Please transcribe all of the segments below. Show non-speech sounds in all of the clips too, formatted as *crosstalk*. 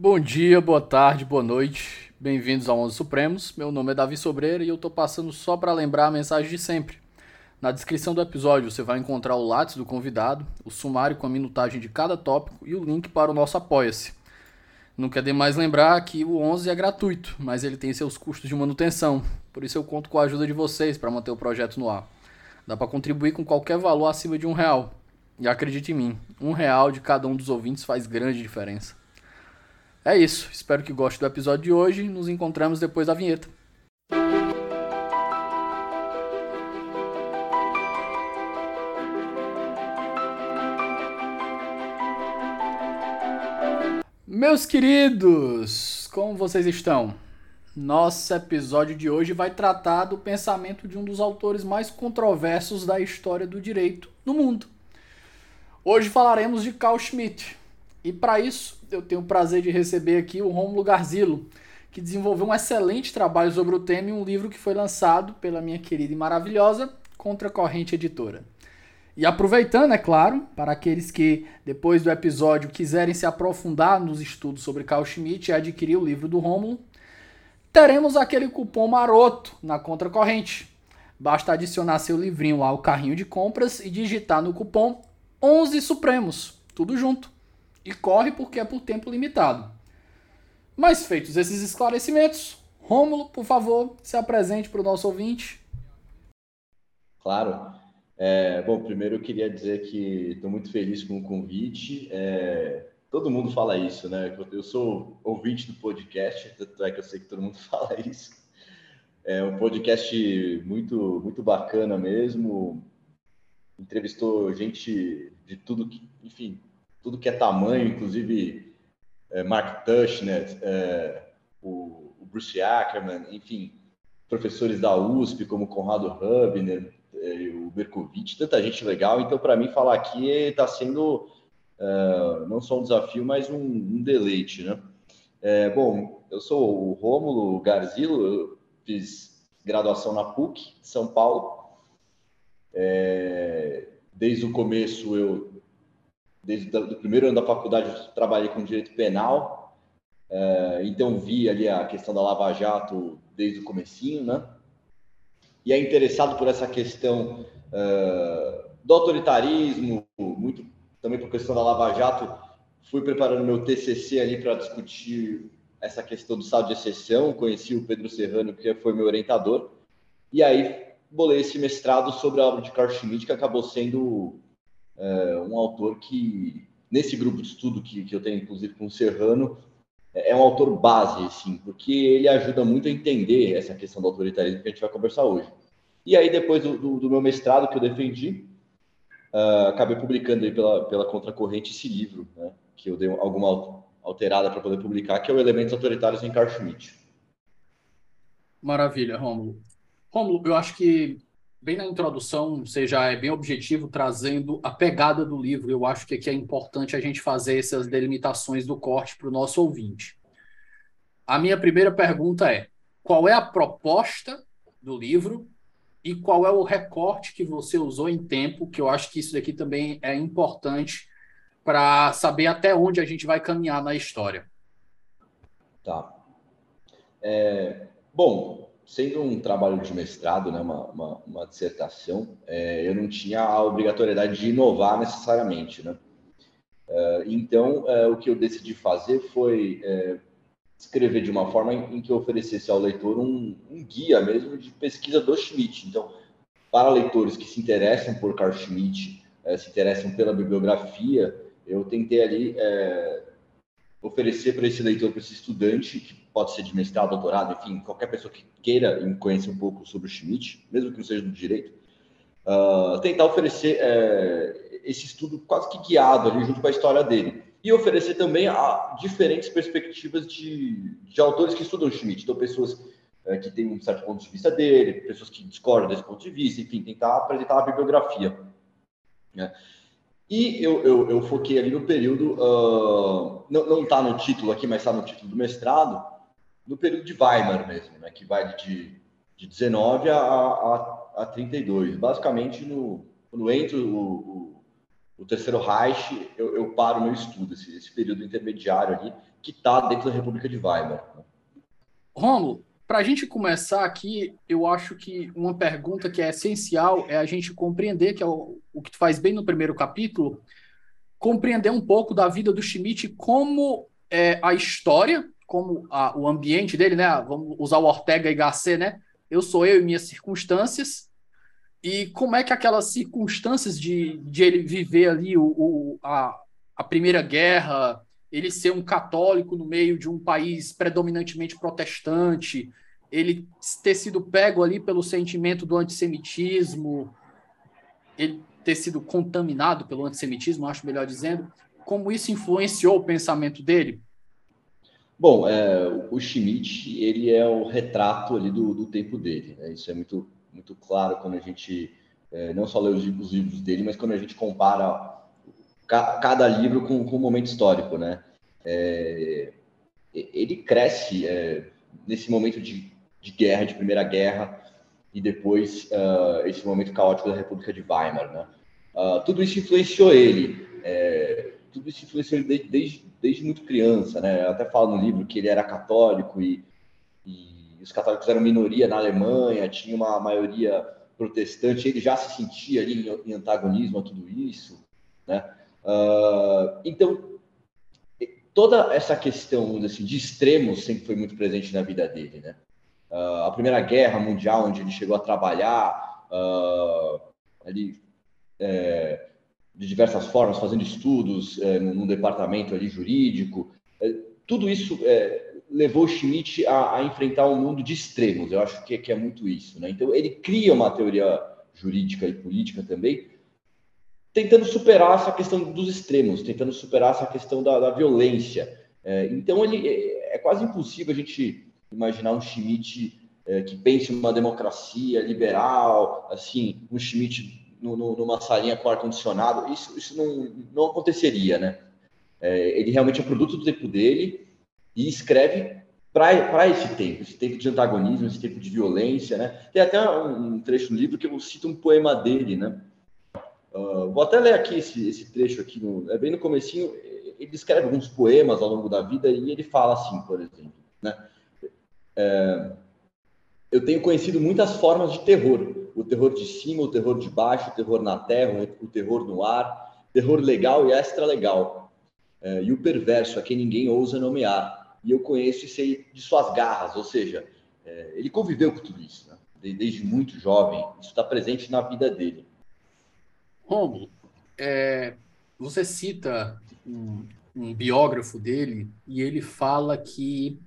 Bom dia, boa tarde, boa noite. Bem-vindos ao Onze Supremos. Meu nome é Davi Sobreira e eu tô passando só para lembrar a mensagem de sempre. Na descrição do episódio você vai encontrar o lápis do convidado, o sumário com a minutagem de cada tópico e o link para o nosso Apoia-se. Não quer demais lembrar que o 11 é gratuito, mas ele tem seus custos de manutenção. Por isso eu conto com a ajuda de vocês para manter o projeto no ar. Dá para contribuir com qualquer valor acima de um real. E acredite em mim, um real de cada um dos ouvintes faz grande diferença. É isso, espero que goste do episódio de hoje. Nos encontramos depois da vinheta. Meus queridos, como vocês estão? Nosso episódio de hoje vai tratar do pensamento de um dos autores mais controversos da história do direito no mundo. Hoje falaremos de Carl Schmitt. E para isso, eu tenho o prazer de receber aqui o Rômulo Garzilo, que desenvolveu um excelente trabalho sobre o tema em um livro que foi lançado pela minha querida e maravilhosa Contra Corrente Editora. E aproveitando, é claro, para aqueles que depois do episódio quiserem se aprofundar nos estudos sobre Carl Schmitt e adquirir o livro do Rômulo, teremos aquele cupom maroto na contracorrente. Basta adicionar seu livrinho lá ao carrinho de compras e digitar no cupom 11 Supremos, tudo junto e corre porque é por tempo limitado. Mas feitos esses esclarecimentos, Rômulo, por favor, se apresente para o nosso ouvinte. Claro. É, bom, primeiro eu queria dizer que estou muito feliz com o convite. É, todo mundo fala isso, né? Eu sou ouvinte do podcast, tanto é que eu sei que todo mundo *laughs* fala isso. É um podcast muito, muito bacana mesmo. Entrevistou gente de tudo que, enfim, tudo que é tamanho, inclusive é, Mark Tushnet, é, o, o, Bruce Ackerman, enfim, professores da USP como Conrado Hubner, é, o Berkovitch, tanta gente legal. Então, para mim, falar aqui está sendo é, não só um desafio, mas um, um deleite, né? É, bom, eu sou o Rômulo Garzilo, eu fiz graduação na PUC, São Paulo. É, desde o começo eu desde o primeiro ano da faculdade trabalhei com direito penal, é, então vi ali a questão da Lava Jato desde o comecinho, né? E é interessado por essa questão é, do autoritarismo, muito também por questão da Lava Jato, fui preparando meu TCC ali para discutir essa questão do estado de exceção, conheci o Pedro Serrano, que foi meu orientador, e aí bolei esse mestrado sobre a obra de Carl Schmitt, que acabou sendo é, um autor que, nesse grupo de estudo que, que eu tenho, inclusive com o Serrano, é, é um autor base, assim, porque ele ajuda muito a entender essa questão do autoritarismo que a gente vai conversar hoje. E aí, depois do, do, do meu mestrado que eu defendi, uh, acabei publicando aí pela, pela Contracorrente esse livro, né, que eu dei alguma alterada para poder publicar, que é o Elementos Autoritários em Carl Schmitt. Maravilha, Rômulo. Rômulo, eu acho que bem na introdução, você já é bem objetivo trazendo a pegada do livro. Eu acho que aqui é importante a gente fazer essas delimitações do corte para o nosso ouvinte. A minha primeira pergunta é: qual é a proposta do livro e qual é o recorte que você usou em tempo? Que eu acho que isso daqui também é importante para saber até onde a gente vai caminhar na história. Tá. É, bom, sendo um trabalho de mestrado, né, uma, uma, uma dissertação, é, eu não tinha a obrigatoriedade de inovar necessariamente, né? É, então, é, o que eu decidi fazer foi é, escrever de uma forma em, em, que eu oferecesse ao leitor um, um, guia mesmo de pesquisa do Schmidt. Então, para leitores que se interessam por Carl Schmitt, se interessam pela bibliografia, eu tentei ali oferecer para esse leitor, para esse estudante, que pode ser de mestrado, doutorado, enfim, qualquer pessoa que queira conhecer um pouco sobre o Schmidt, mesmo que não seja do direito, uh, tentar oferecer é, esse estudo quase que guiado ali junto com a história dele. E oferecer também a diferentes perspectivas de, de autores que estudam o Schmidt. Então, pessoas é, que têm um certo ponto de vista dele, pessoas que discordam desse ponto de vista, enfim, tentar apresentar a bibliografia. Né? E eu, eu, eu, foquei ali no período, uh, não está no título aqui, mas está no título do mestrado, no período de Weimar mesmo, né, que vai de, de 19 a, a, a 32. Basicamente, no, quando entra o, o, o, terceiro Reich, eu, eu paro meu estudo, esse, esse, período intermediário ali, que está dentro da República de Weimar. Né? Romulo, para a gente começar aqui, eu acho que uma pergunta que é essencial é a gente compreender, que é o, o que tu faz bem no primeiro capítulo, compreender um pouco da vida do Schmidt, como é, a história, como a, o ambiente dele, né? Vamos usar o Ortega y Gasset, né? Eu sou eu e minhas circunstâncias, e como é que aquelas circunstâncias de, de ele viver ali o, o a, a Primeira Guerra, ele ser um católico no meio de um país predominantemente protestante, ele ter sido pego ali pelo sentimento do antissemitismo, ele ter sido contaminado pelo antissemitismo, acho melhor dizendo, como isso influenciou o pensamento dele? Bom, é, o Schmidt, ele é o retrato ali do, do tempo dele, né? isso é muito, muito claro quando a gente é, não só lê os, os livros dele, mas quando a gente compara cada livro com, com um momento histórico, né? É, ele cresce é, nesse momento de, de, guerra, de Primeira Guerra, e depois uh, esse momento caótico da República de Weimar, né? Uh, tudo isso influenciou ele, é, tudo isso influenciou ele desde, desde, desde, muito criança, né? Eu até falo no livro que ele era católico e, e os católicos eram minoria na Alemanha, tinha uma maioria protestante, ele já se sentia ali em, antagonismo a tudo isso, né? Uh, então, toda essa questão assim, de extremos sempre foi muito presente na vida dele, né? Uh, a Primeira Guerra Mundial, onde ele chegou a trabalhar uh, ali é, de diversas formas, fazendo estudos é, num departamento ali jurídico, é, tudo isso é, levou Schmidt a, a, enfrentar um mundo de extremos. Eu acho que, que é muito isso, né? Então ele cria uma teoria jurídica e política também tentando superar essa questão dos extremos, tentando superar essa questão da, da violência. É, então, ele é, é, quase impossível a gente imaginar um Schmidt é, que pense uma democracia liberal, assim, um Schmidt no, no, numa salinha com ar-condicionado. Isso, isso não, não aconteceria, né? É, ele realmente é produto do tempo dele e escreve para esse tempo, esse tempo de antagonismo, esse tempo de violência, né? Tem até um, trecho no livro que eu cito um poema dele, né? Uh, vou até ler aqui esse, esse trecho aqui, no, é bem no comecinho, ele escreve alguns poemas ao longo da vida e ele fala assim, por exemplo, né? É, eu tenho conhecido muitas formas de terror, o terror de cima, o terror de baixo, o terror na terra, o terror no ar, terror legal e extra legal, é, e o perverso a quem ninguém ousa nomear, e eu conheço e sei de suas garras, ou seja, é, ele conviveu com tudo isso, né? desde muito jovem, isso está presente na vida dele. Romulo, é, você cita um, um biógrafo dele e ele fala que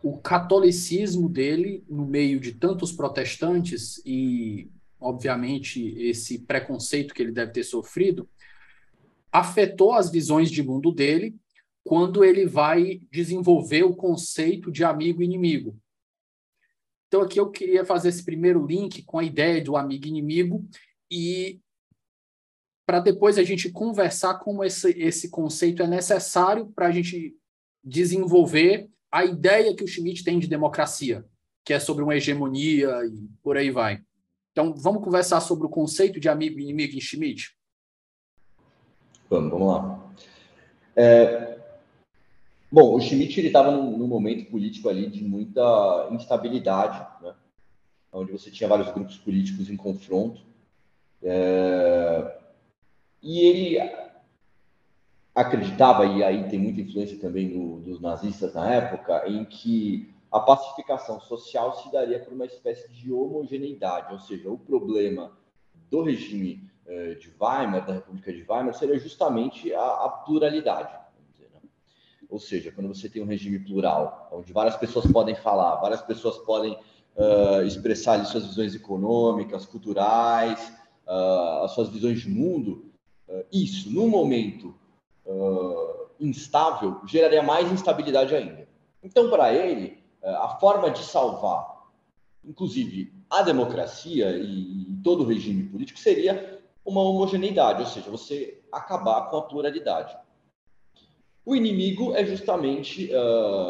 o catolicismo dele, no meio de tantos protestantes e, obviamente, esse preconceito que ele deve ter sofrido, afetou as visões de mundo dele quando ele vai desenvolver o conceito de amigo inimigo. Então, aqui eu queria fazer esse primeiro link com a ideia do amigo inimigo e para depois a gente conversar como esse, esse conceito é necessário para a gente desenvolver a ideia que o Schmidt tem de democracia, que é sobre uma hegemonia e por aí vai. Então, vamos conversar sobre o conceito de amigo e inimigo em Schmidt? Vamos, vamos lá. É, bom, o Schmidt estava num, num, momento político ali de muita instabilidade, né? onde você tinha vários grupos políticos em confronto. É, e ele acreditava, e aí tem muita influência também do, dos nazistas na época, em que a pacificação social se daria por uma espécie de homogeneidade, ou seja, o problema do regime eh, de Weimar, da República de Weimar, seria justamente a, a pluralidade. Né? Ou seja, quando você tem um regime plural, onde várias pessoas podem falar, várias pessoas podem uh, expressar ali, suas visões econômicas, culturais, uh, as suas visões de mundo, isso, num momento uh, instável, geraria mais instabilidade ainda. Então, para ele, uh, a forma de salvar, inclusive, a democracia e, e todo o regime político seria uma homogeneidade, ou seja, você acabar com a pluralidade. O inimigo é justamente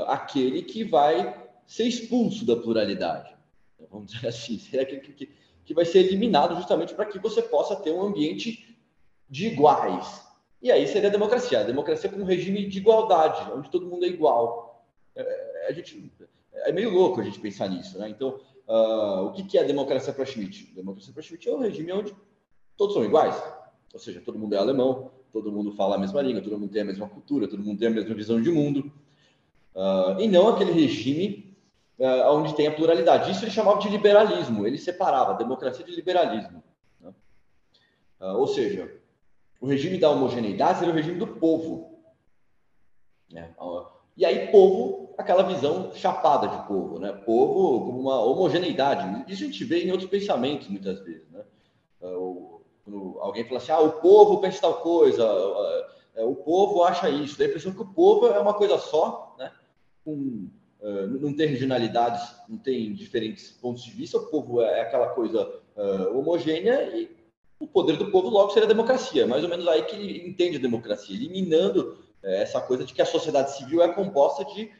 aquele que vai ser expulso da pluralidade. Vamos dizer assim, *laughs* seria aquele que, que vai ser eliminado justamente para que você possa ter um ambiente de iguais, E aí seria a democracia. A democracia como um regime de igualdade, onde todo mundo é igual. É, a gente, é meio louco a gente pensar nisso, né? Então, uh, o que, é a democracia para Schmitt? A democracia para Schmitt é um regime onde todos são iguais. Ou seja, todo mundo é alemão, todo mundo fala a mesma língua, todo mundo tem a mesma cultura, todo mundo tem a mesma visão de mundo. Uh, e não aquele regime uh, onde tem a pluralidade. Isso ele chamava de liberalismo, ele separava democracia de liberalismo. Uh, ou seja, o regime da homogeneidade era o regime do povo. Né? E aí, povo, aquela visão chapada de povo, né? Povo como uma homogeneidade. Isso a gente vê em outros pensamentos, muitas vezes, né? Quando alguém fala assim, ah, o povo pensa tal coisa, é, o povo acha isso. Dá a impressão que o povo é uma coisa só, né? Com, uh, não tem regionalidades, não tem diferentes pontos de vista. O povo é aquela coisa homogênea e o poder do povo logo seria a democracia. Mais ou menos aí que ele entende a democracia, eliminando uh, essa coisa de que a sociedade civil é composta de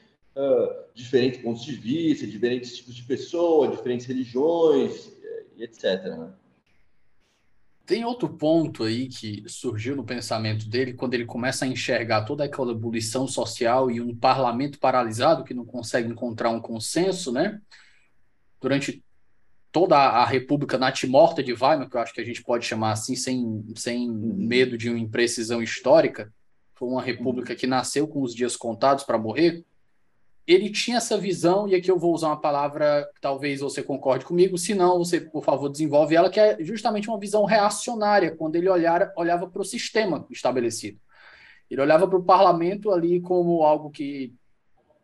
diferentes pontos de vista, diferentes tipos de pessoas, diferentes religiões, etc. Né? Tem outro ponto aí que surgiu no pensamento dele quando ele começa a enxergar toda aquela ebulição social e um parlamento paralisado que não consegue encontrar um consenso, né? Durante toda a República Natimorta de Weimar, que eu acho que a gente pode chamar assim, sem, sem medo de uma imprecisão histórica, foi uma república que nasceu com os dias contados para morrer ele tinha essa visão, e aqui eu vou usar uma palavra que talvez você concorde comigo, se não, você, por favor, desenvolve ela, que é justamente uma visão reacionária, quando ele olhar, olhava para o sistema estabelecido. Ele olhava para o parlamento ali como algo que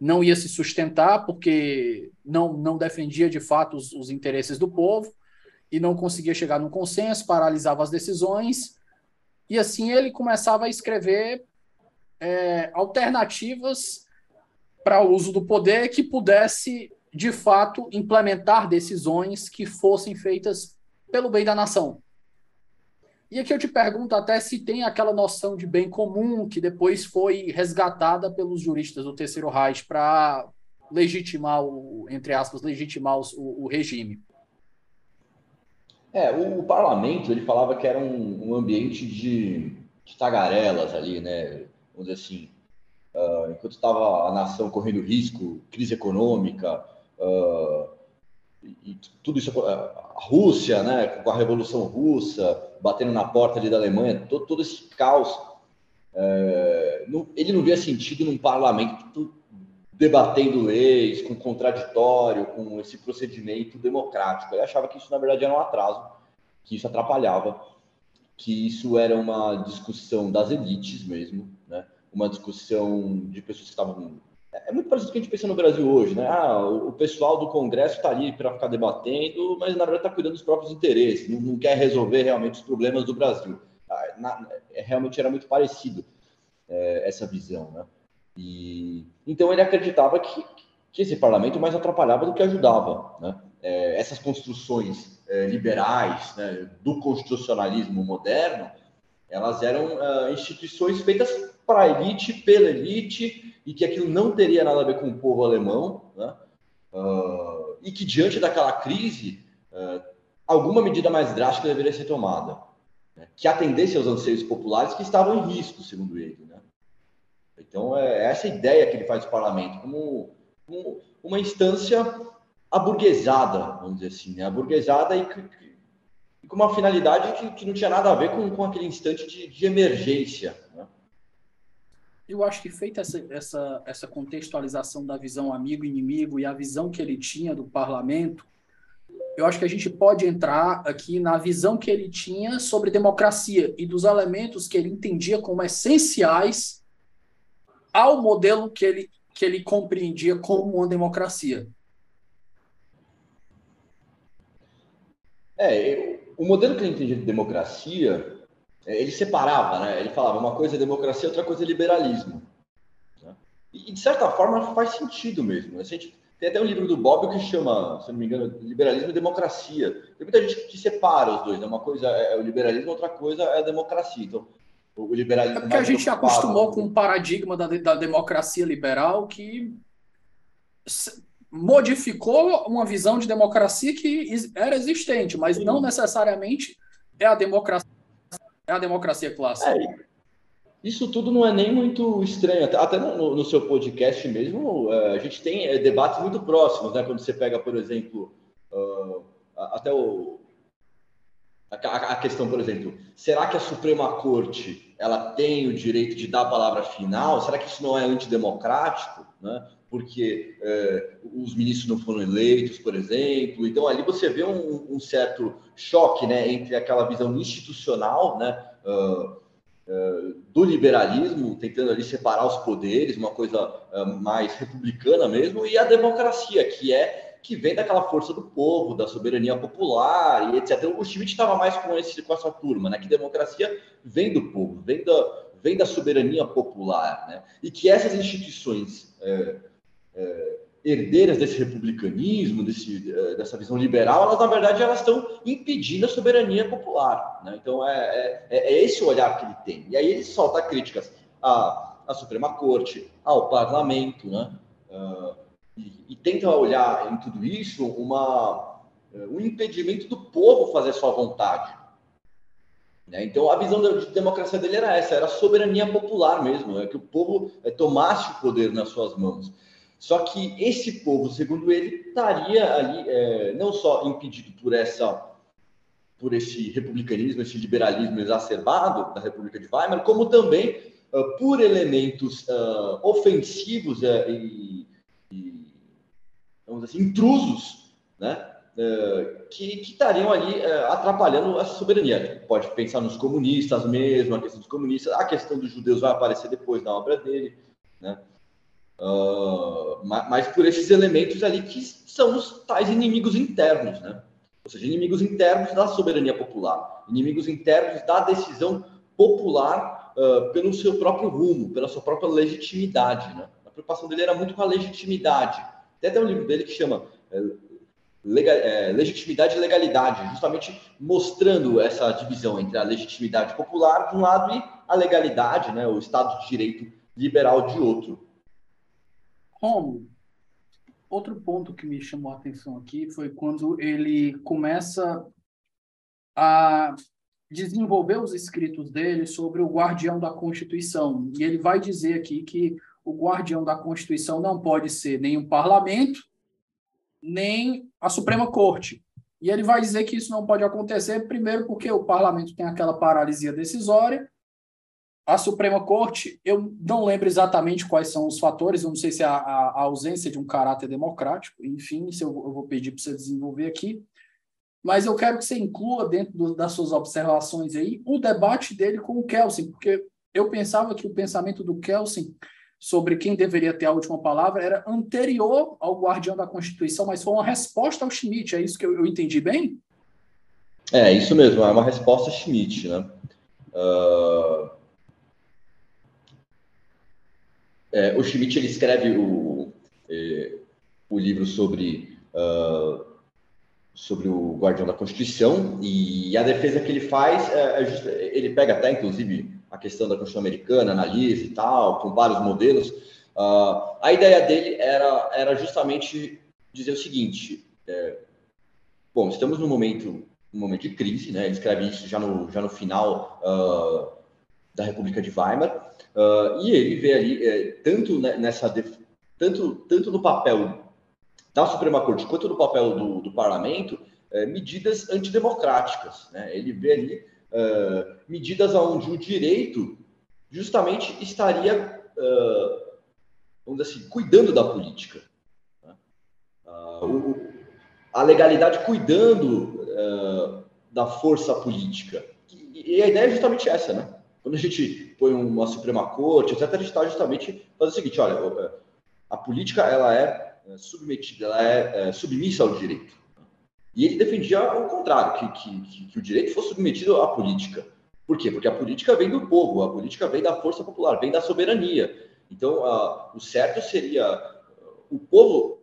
não ia se sustentar, porque não, não defendia de fato os, os interesses do povo, e não conseguia chegar num consenso, paralisava as decisões, e assim ele começava a escrever é, alternativas para o uso do poder que pudesse, de fato, implementar decisões que fossem feitas pelo bem da nação. E aqui eu te pergunto até se tem aquela noção de bem comum que depois foi resgatada pelos juristas do Terceiro Reich para legitimar, o, entre aspas, legitimar o, o regime. É, o, o, parlamento ele falava que era um, um ambiente de, de tagarelas ali, né? Vamos dizer assim, uh, enquanto estava a nação correndo risco, crise econômica, uh, e tudo isso, a Rússia, né, com a Revolução Russa, batendo na porta ali da Alemanha, todo, todo esse caos, uh, não, ele não via sentido num parlamento debatendo leis, com contraditório, com esse procedimento democrático. Ele achava que isso, na verdade, era um atraso, que isso atrapalhava, que isso era uma discussão das elites mesmo, né? uma discussão de pessoas que estavam. É muito parecido com o que a gente pensa no Brasil hoje, né? Ah, o pessoal do Congresso está ali para ficar debatendo, mas na verdade está cuidando dos próprios interesses, não, não, quer resolver realmente os problemas do Brasil. Ah, na, é, realmente era muito parecido é, essa visão, né? E, então ele acreditava que, que esse parlamento mais atrapalhava do que ajudava, né? É, essas construções é, liberais né, do constitucionalismo moderno, elas eram uh, instituições feitas para a elite, pela elite, e que aquilo não teria nada a ver com o povo alemão, né? Uh, e que diante daquela crise, uh, alguma medida mais drástica deveria ser tomada, né? que atendesse aos anseios populares que estavam em risco, segundo ele. Né? Então, é essa ideia que ele faz do parlamento, como, como uma instância aburguesada, vamos dizer assim, né? aburguesada e, e com uma finalidade que, que, não tinha nada a ver com, com aquele instante de, de emergência. Né? Eu acho que feita essa, essa, essa contextualização da visão amigo-inimigo e a visão que ele tinha do parlamento, eu acho que a gente pode entrar aqui na visão que ele tinha sobre democracia e dos elementos que ele entendia como essenciais ao modelo que ele, que ele compreendia como uma democracia. É, o modelo que ele entendia de democracia ele separava, né? Ele falava uma coisa é democracia, outra coisa é liberalismo. Né? E, de certa forma, faz sentido mesmo. Gente, tem até um livro do Bob que chama, se não me engano, Liberalismo e Democracia. Tem muita gente que separa os dois. Né? Uma coisa é o liberalismo, outra coisa é a democracia. Então, o liberalismo. É porque a gente acostumou com um paradigma da, da democracia liberal que modificou uma visão de democracia que era existente, mas não necessariamente é a democracia é a democracia clássica. É, Isso tudo não é nem muito estranho. Até no, no seu podcast mesmo, é, a gente tem é, debates muito próximos, né? Quando você pega, por exemplo, uh, até o, a, a, questão, por exemplo, será que a Suprema Corte ela tem o direito de dar a palavra final? Será que isso não é antidemocrático? Né? Porque é, os ministros não foram eleitos, por exemplo. Então, ali você vê um, um certo choque né, entre aquela visão institucional, né? Uh, do liberalismo, tentando ali separar os poderes, uma coisa mais republicana mesmo, e a democracia, que é que vem daquela força do povo, da soberania popular e etc. O Schmidt estava mais com, esse, com essa turma, né? Que democracia vem do povo, vem da, vem da soberania popular, né? E que essas instituições é, é, herdeiras desse republicanismo, desse, é, dessa visão liberal, elas na verdade elas estão impedindo a soberania popular. Né? Então é, é, é, esse o olhar que ele tem. E aí ele solta críticas à, à Suprema Corte, ao Parlamento, né? Uh, e, e, tenta olhar em tudo isso uma, um impedimento do povo fazer sua vontade. Né? Então a visão de democracia dele era essa, era soberania popular mesmo, é que o povo tomasse o poder nas suas mãos. Só que esse povo, segundo ele, estaria ali é, não só impedido por essa por esse republicanismo, esse liberalismo exacerbado da República de Weimar, como também uh, por elementos uh, ofensivos uh, e, e, vamos dizer assim, intrusos, né? que, que estariam ali atrapalhando essa soberania. Pode pensar nos comunistas mesmo, a questão dos comunistas, a questão dos judeus vai aparecer depois na obra dele, né? Uh, mas por esses elementos ali que são os tais inimigos internos, né? Ou seja, inimigos internos da soberania popular, inimigos internos da decisão popular uh, pelo seu próprio rumo, pela sua própria legitimidade, né? A preocupação dele era muito com a legitimidade. Tem até um livro dele que chama é, legal, é, Legitimidade e Legalidade, justamente mostrando essa divisão entre a legitimidade popular de um lado e a legalidade, né? O Estado de Direito liberal de outro. Outro ponto que me chamou a atenção aqui foi quando ele começa a desenvolver os escritos dele sobre o guardião da Constituição. E ele vai dizer aqui que o guardião da Constituição não pode ser nem o parlamento, nem a Suprema Corte. E ele vai dizer que isso não pode acontecer, primeiro, porque o parlamento tem aquela paralisia decisória, a Suprema Corte, eu não lembro exatamente quais são os fatores, eu não sei se é a, a, ausência de um caráter democrático, enfim, isso eu, eu vou pedir para você desenvolver aqui, mas eu quero que você inclua dentro do, das suas observações aí o debate dele com o Kelsen, porque eu pensava que o pensamento do Kelsen sobre quem deveria ter a última palavra era anterior ao guardião da Constituição, mas foi uma resposta ao Schmidt, é isso que eu, eu entendi bem? É, isso mesmo, é uma resposta Schmidt, né? Uh É, o Schmidt ele escreve o, é, o livro sobre, uh, sobre o guardião da Constituição e a defesa que ele faz, é, é just, ele pega até, inclusive, a questão da Constituição Americana, analisa e tal, com vários modelos. Uh, a ideia dele era, era justamente dizer o seguinte: é, bom, estamos num momento, num momento de crise, né? Ele escreve isso já no, já no final uh, da República de Weimar. Uh, e ele vê ali, é, tanto nessa tanto, tanto no papel da Suprema Corte quanto no papel do, do parlamento, é, medidas antidemocráticas. Né? Ele vê ali uh, medidas onde o direito justamente estaria, uh, vamos dizer assim, cuidando da política. Né? O, a legalidade cuidando da força política. E, e a ideia é justamente essa, né? Quando a gente põe uma Suprema Corte, etc., a gente está justamente fazendo o seguinte: olha, a política ela é, é submetida, ela é, é submissa ao direito. E ele defendia o contrário, que, que, que, o direito fosse submetido à política. Por quê? Porque a política vem do povo, a política vem da força popular, vem da soberania. Então, o certo seria o povo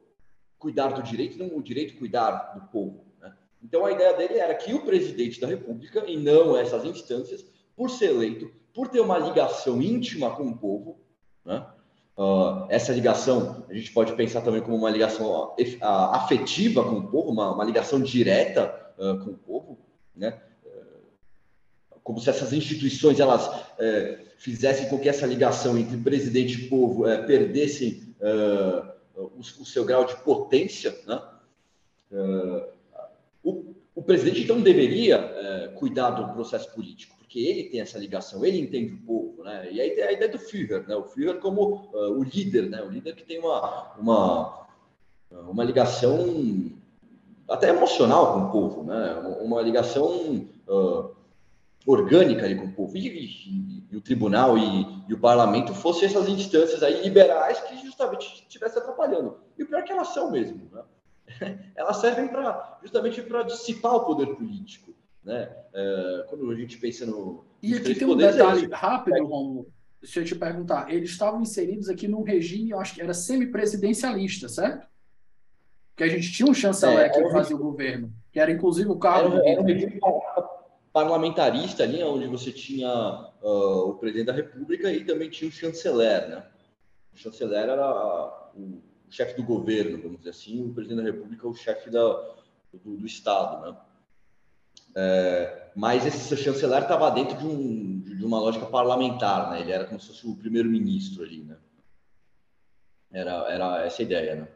cuidar do direito, não o direito cuidar do povo. Né? Então, a ideia dele era que o presidente da República, e não essas instâncias, por ser eleito, por ter uma ligação íntima com o povo, né? Uh, essa ligação a gente pode pensar também como uma ligação uh, afetiva com o povo, uma, uma ligação direta uh, com o povo, né? como se essas instituições elas é, fizessem com que essa ligação entre presidente e povo é, perdesse é, o, o, seu grau de potência, né? O, o, presidente então deveria é, cuidar do processo político, porque ele tem essa ligação, ele entende o povo, né? E aí a ideia do Führer, né? O Führer como uh, o líder, né? O líder que tem uma, uma, uma ligação até emocional com o povo, né? Uma ligação uh, orgânica ali com o povo. E, e, e o tribunal e, e, o parlamento fossem essas instâncias aí liberais que justamente estivessem atrapalhando. E o pior é que elas são mesmo, né? *laughs* Elas servem para justamente para dissipar o poder político, né? É, quando a gente pensa no e aqui tem um detalhe rápido, é... Romulo. Deixa eu te perguntar. Eles estavam inseridos aqui num regime, eu acho que era semipresidencialista, certo? Que a gente tinha um chanceler é, que fazia o governo, que era inclusive o cargo. Era, era um regime parlamentarista ali, onde você tinha uh, o presidente da República e também tinha o chanceler, né? O chanceler era o chefe do governo, vamos dizer assim, o presidente da República o chefe da, do, do Estado, né? É, mas esse chanceler estava dentro de, um, de, uma lógica parlamentar, né? Ele era como se fosse o primeiro-ministro ali, né? Era, era essa a ideia, né?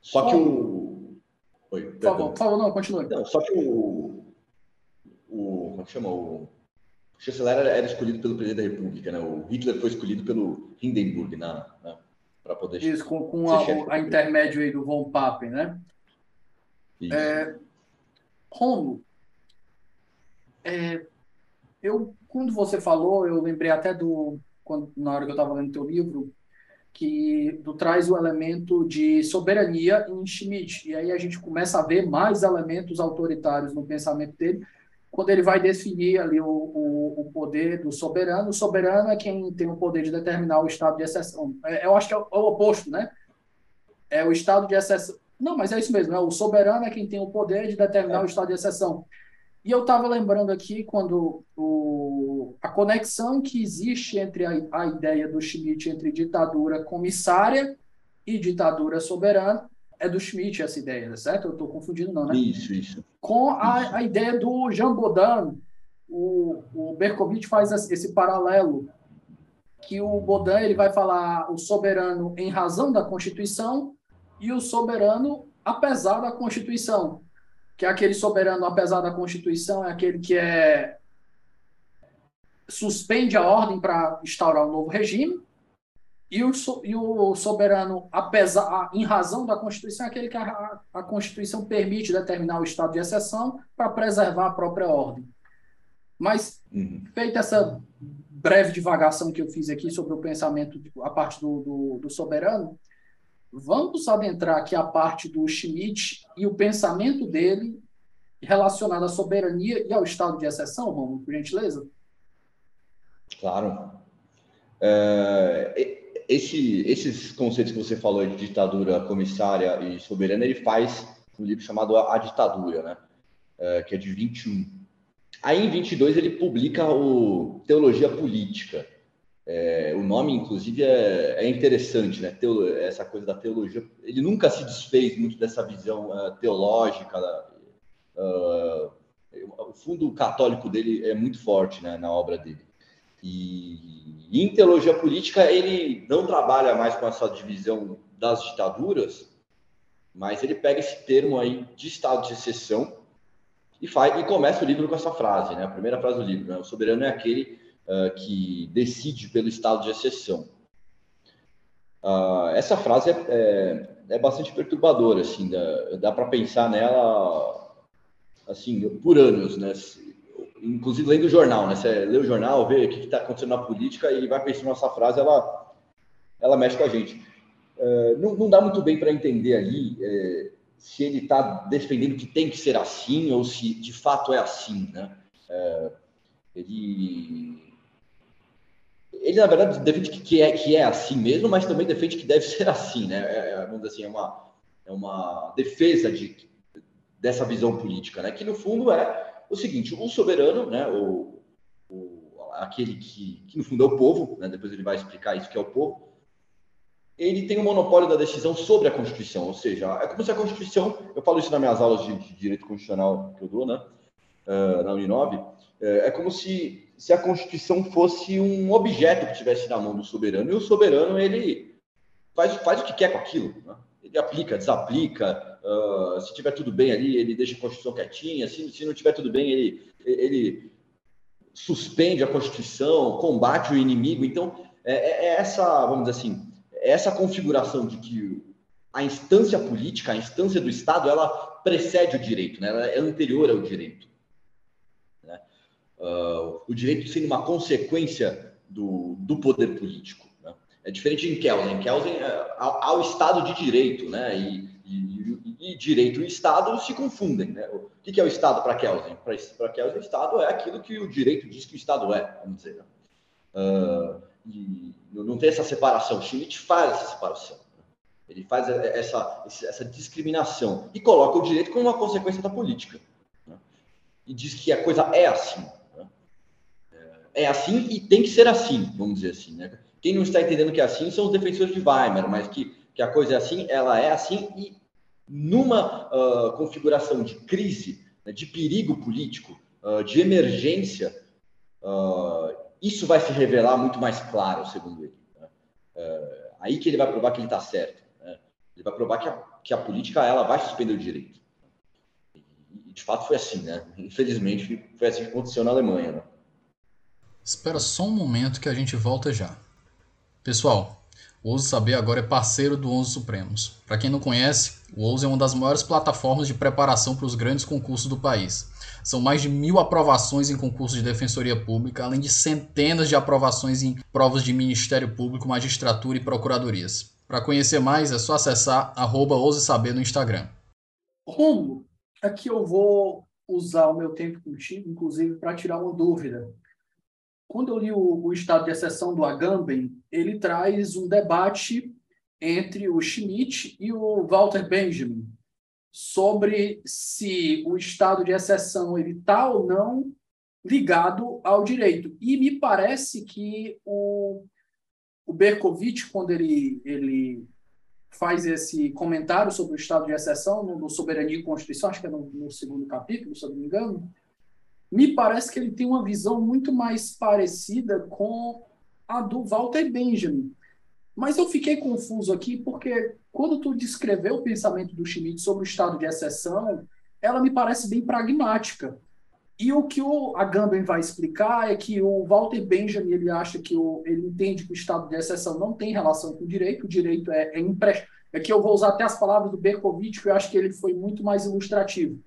Só que o... Oi, por favor, por favor, não, continue. Não, só que o, o como é chama? O, chanceler era, era, escolhido pelo presidente da República, né? O Hitler foi escolhido pelo Hindenburg na, na para poder. Isso, com, com a, a intermédio aí do von Papen, né? Isso. É, Romulo, é, eu quando você falou, eu lembrei até do quando, na hora que eu estava lendo teu livro que tu traz o elemento de soberania em Schmidt e aí a gente começa a ver mais elementos autoritários no pensamento dele quando ele vai definir ali o, o, o, poder do soberano, o soberano é quem tem o poder de determinar o estado de exceção. É, eu acho que é o, é o, oposto, né? É o estado de exceção. Não, mas é isso mesmo, né? o soberano é quem tem o poder de determinar é. o estado de exceção. E eu estava lembrando aqui quando o, a conexão que existe entre a, a ideia do Schmitt entre ditadura comissária e ditadura soberana é do Schmidt essa ideia, certo? Eu estou confundindo, não, né? Isso, isso. Com a, a ideia do Jean Baudin, o, o Berkovitch faz esse paralelo, que o Baudin ele vai falar o soberano em razão da Constituição e o soberano apesar da Constituição. Que é aquele soberano apesar da Constituição, é aquele que é suspende a ordem para instaurar um novo regime, e o, e o soberano, apesar, em razão da Constituição, é aquele que a, a Constituição permite determinar o estado de exceção para preservar a própria ordem. Mas, uhum. feita essa breve divagação que eu fiz aqui sobre o pensamento, a parte do, do, do soberano, vamos adentrar aqui a parte do Schmidt e o pensamento dele relacionado à soberania e ao estado de exceção, Romulo, por gentileza? Claro. É, esse, esses conceitos que você falou de ditadura comissária e soberana, ele faz um livro chamado A Ditadura, né? É, que é de 21. Aí, em 22, ele publica o Teologia Política. É, o nome, inclusive, é, é interessante, né? Essa coisa da teologia. Ele nunca se desfez muito dessa visão uh, teológica. Uh, o fundo católico dele é muito forte né, na obra dele. E, em teologia política, ele não trabalha mais com essa divisão das ditaduras, mas ele pega esse termo aí de estado de exceção e, faz, e começa o livro com essa frase, né? A primeira frase do livro, né? O soberano é aquele uh, que decide pelo estado de exceção. Uh, essa frase é, é, é, bastante perturbadora, assim, dá, dá para pensar nela, assim, por anos, né? inclusive lendo o jornal, né? Você lê o jornal, vê o que está acontecendo na política e vai pensando nessa frase, ela, ela mexe com a gente. Uh, não, não, dá muito bem para entender ali é, se ele está defendendo que tem que ser assim ou se de fato é assim, né? Ele, ele na verdade defende que é que é assim mesmo, mas também defende que deve *laughs* ser assim, né? É, é vamos dizer assim, é uma é uma defesa de dessa visão política, né? Que no fundo é o seguinte: o soberano, né, o, o aquele que, que, no fundo é o povo, né, depois ele vai explicar isso que é o povo, ele tem o monopólio da decisão sobre a Constituição, ou seja, é como se a Constituição, eu falo isso nas minhas aulas de, de direito constitucional que eu dou, né? uh, na Uninove, uh, é como se, se a Constituição fosse um objeto que tivesse na mão do soberano, e o soberano ele faz, faz o que quer com aquilo. Né? Ele aplica, desaplica, uh, se tiver tudo bem ali, ele deixa a Constituição quietinha, se, se não tiver tudo bem, ele, ele suspende a Constituição, combate o inimigo. Então, é, é, é essa, vamos dizer assim, é essa configuração de que a instância política, a instância do Estado, ela precede o direito, né? ela é anterior ao direito. Né? Uh, o direito sendo uma consequência do, do poder político. Né? É diferente em Kelsen. Kelsen é, há, o Estado de direito, né? E, e, e, direito e Estado se confundem. Né? O que é o Estado para Kelsen? Para Kelsen, o Estado é aquilo que o direito diz que o Estado é, vamos dizer. Né? Uh, e não tem essa separação. Schmitt faz essa separação. Ele faz essa, essa discriminação e coloca o direito como uma consequência da política. Né? E diz que a coisa é assim. Né? É assim e tem que ser assim, vamos dizer assim. Né? Quem não está entendendo que é assim são os defensores de Weimar, mas que, que a coisa é assim, ela é assim e numa uh, configuração de crise, né, de perigo político, uh, de emergência, uh, isso vai se revelar muito mais claro, segundo ele. Né? aí que ele vai provar que ele está certo. Ele vai provar que a, que a política ela vai suspender o direito. E, de fato foi assim, né? Infelizmente foi assim que aconteceu na Alemanha. Né? Espera só um momento que a gente volta já. Pessoal, o Ouso Saber agora é parceiro do Onze Supremos. Para quem não conhece, o Ouso é uma das maiores plataformas de preparação para os grandes concursos do país. São mais de mil aprovações em concursos de defensoria pública, além de centenas de aprovações em provas de Ministério Público, magistratura e procuradorias. Para conhecer mais, é só acessar arroba Saber no Instagram. Romulo, aqui eu vou usar o meu tempo contigo, inclusive, para tirar uma dúvida. Quando eu li o, o estado de exceção do Agamben, ele traz um debate entre o Schmidt e o Walter Benjamin sobre se o estado de exceção ele está ou não ligado ao direito. E me parece que o o Berkovitch, quando ele, ele faz esse comentário sobre o estado de exceção no, no Soberania e Constituição, acho que é no, no, segundo capítulo, se eu não me engano, me parece que ele tem uma visão muito mais parecida com a do Walter Benjamin. Mas eu fiquei confuso aqui porque quando tu descreveu o pensamento do Schmidt sobre o estado de exceção, ela me parece bem pragmática. E o que o Agamben vai explicar é que o Walter Benjamin ele acha que o, ele entende que o estado de exceção não tem relação com o direito, o direito é, é emprestado. Aqui eu vou usar até as palavras do Berkovitch, que eu acho que ele foi muito mais ilustrativo.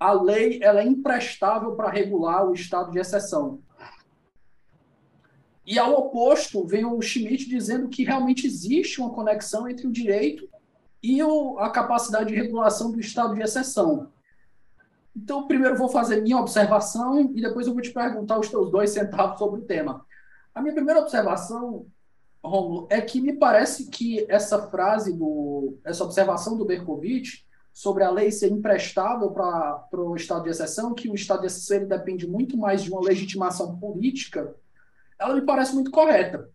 A lei ela é imprestável para regular o estado de exceção. E ao oposto, vem o Schmidt dizendo que realmente existe uma conexão entre o direito e o, a capacidade de regulação do estado de exceção. Então, primeiro vou fazer minha observação e depois eu vou te perguntar os teus dois centavos sobre o tema. A minha primeira observação, Romulo, é que me parece que essa frase, do, essa observação do Berkovitch sobre a lei ser imprestável para o estado de exceção, que o estado de exceção ele depende muito mais de uma legitimação política, ela me parece muito correta.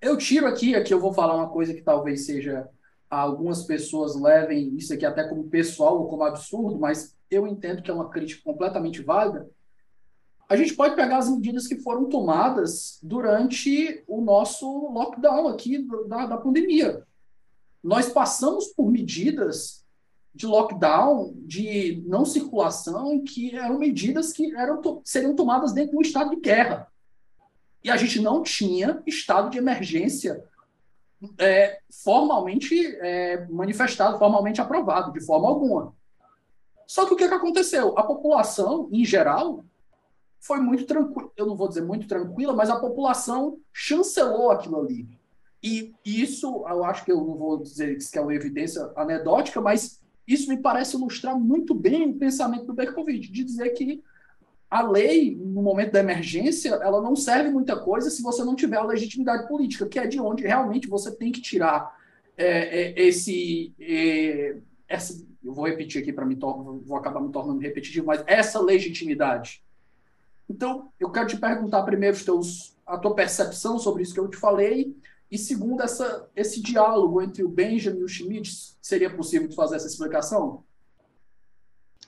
Eu tiro aqui, aqui eu vou falar uma coisa que talvez seja algumas pessoas levem isso aqui até como pessoal ou como absurdo, mas eu entendo que é uma crítica completamente válida, a gente pode pegar as medidas que foram tomadas durante o nosso lockdown aqui da, da pandemia. Nós passamos por medidas de lockdown, de não circulação, que eram medidas que eram, seriam tomadas dentro de um estado de guerra. E a gente não tinha estado de emergência é, formalmente é, manifestado, formalmente aprovado, de forma alguma. Só que o que, que aconteceu? A população, em geral, foi muito tranquila. Eu não vou dizer muito tranquila, mas a população chancelou aquilo ali. E isso, eu acho que eu não vou dizer que é uma evidência anedótica, mas isso me parece ilustrar muito bem o pensamento do Berkovitch, de dizer que a lei, no momento da emergência, ela não serve muita coisa se você não tiver a legitimidade política, que é de onde realmente você tem que tirar é, é, esse, é, essa, eu vou repetir aqui para me vou acabar me tornando repetitivo, mas essa legitimidade. Então, eu quero te perguntar primeiro teus, a tua percepção sobre isso que eu te falei, e segundo, essa, esse diálogo entre o Benjamin e o Schmidt, seria possível fazer essa explicação?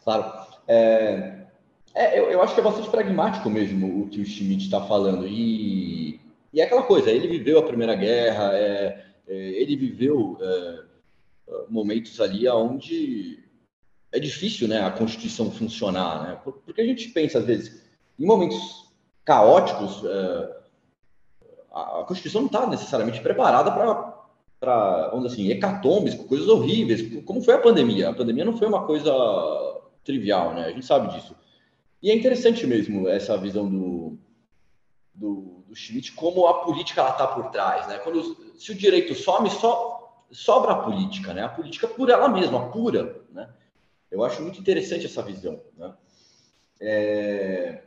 Claro. É, É, eu, eu acho que é bastante pragmático mesmo o que o Schmidt está falando. E, e é aquela coisa, ele viveu a Primeira Guerra, é, é, ele viveu é, momentos ali onde é difícil né, a Constituição funcionar. Né? Porque a gente pensa, às vezes, em momentos caóticos, é, a Constituição não está necessariamente preparada para vamos dizer assim, hecatombes, coisas horríveis, como foi a pandemia. A pandemia não foi uma coisa trivial, né? A gente sabe disso. E é interessante mesmo essa visão do, do, do Schmidt, como a política está por trás, né? Quando, se o direito some, só, sobra a política, né? A política por ela mesma, pura, né? Eu acho muito interessante essa visão, né? É...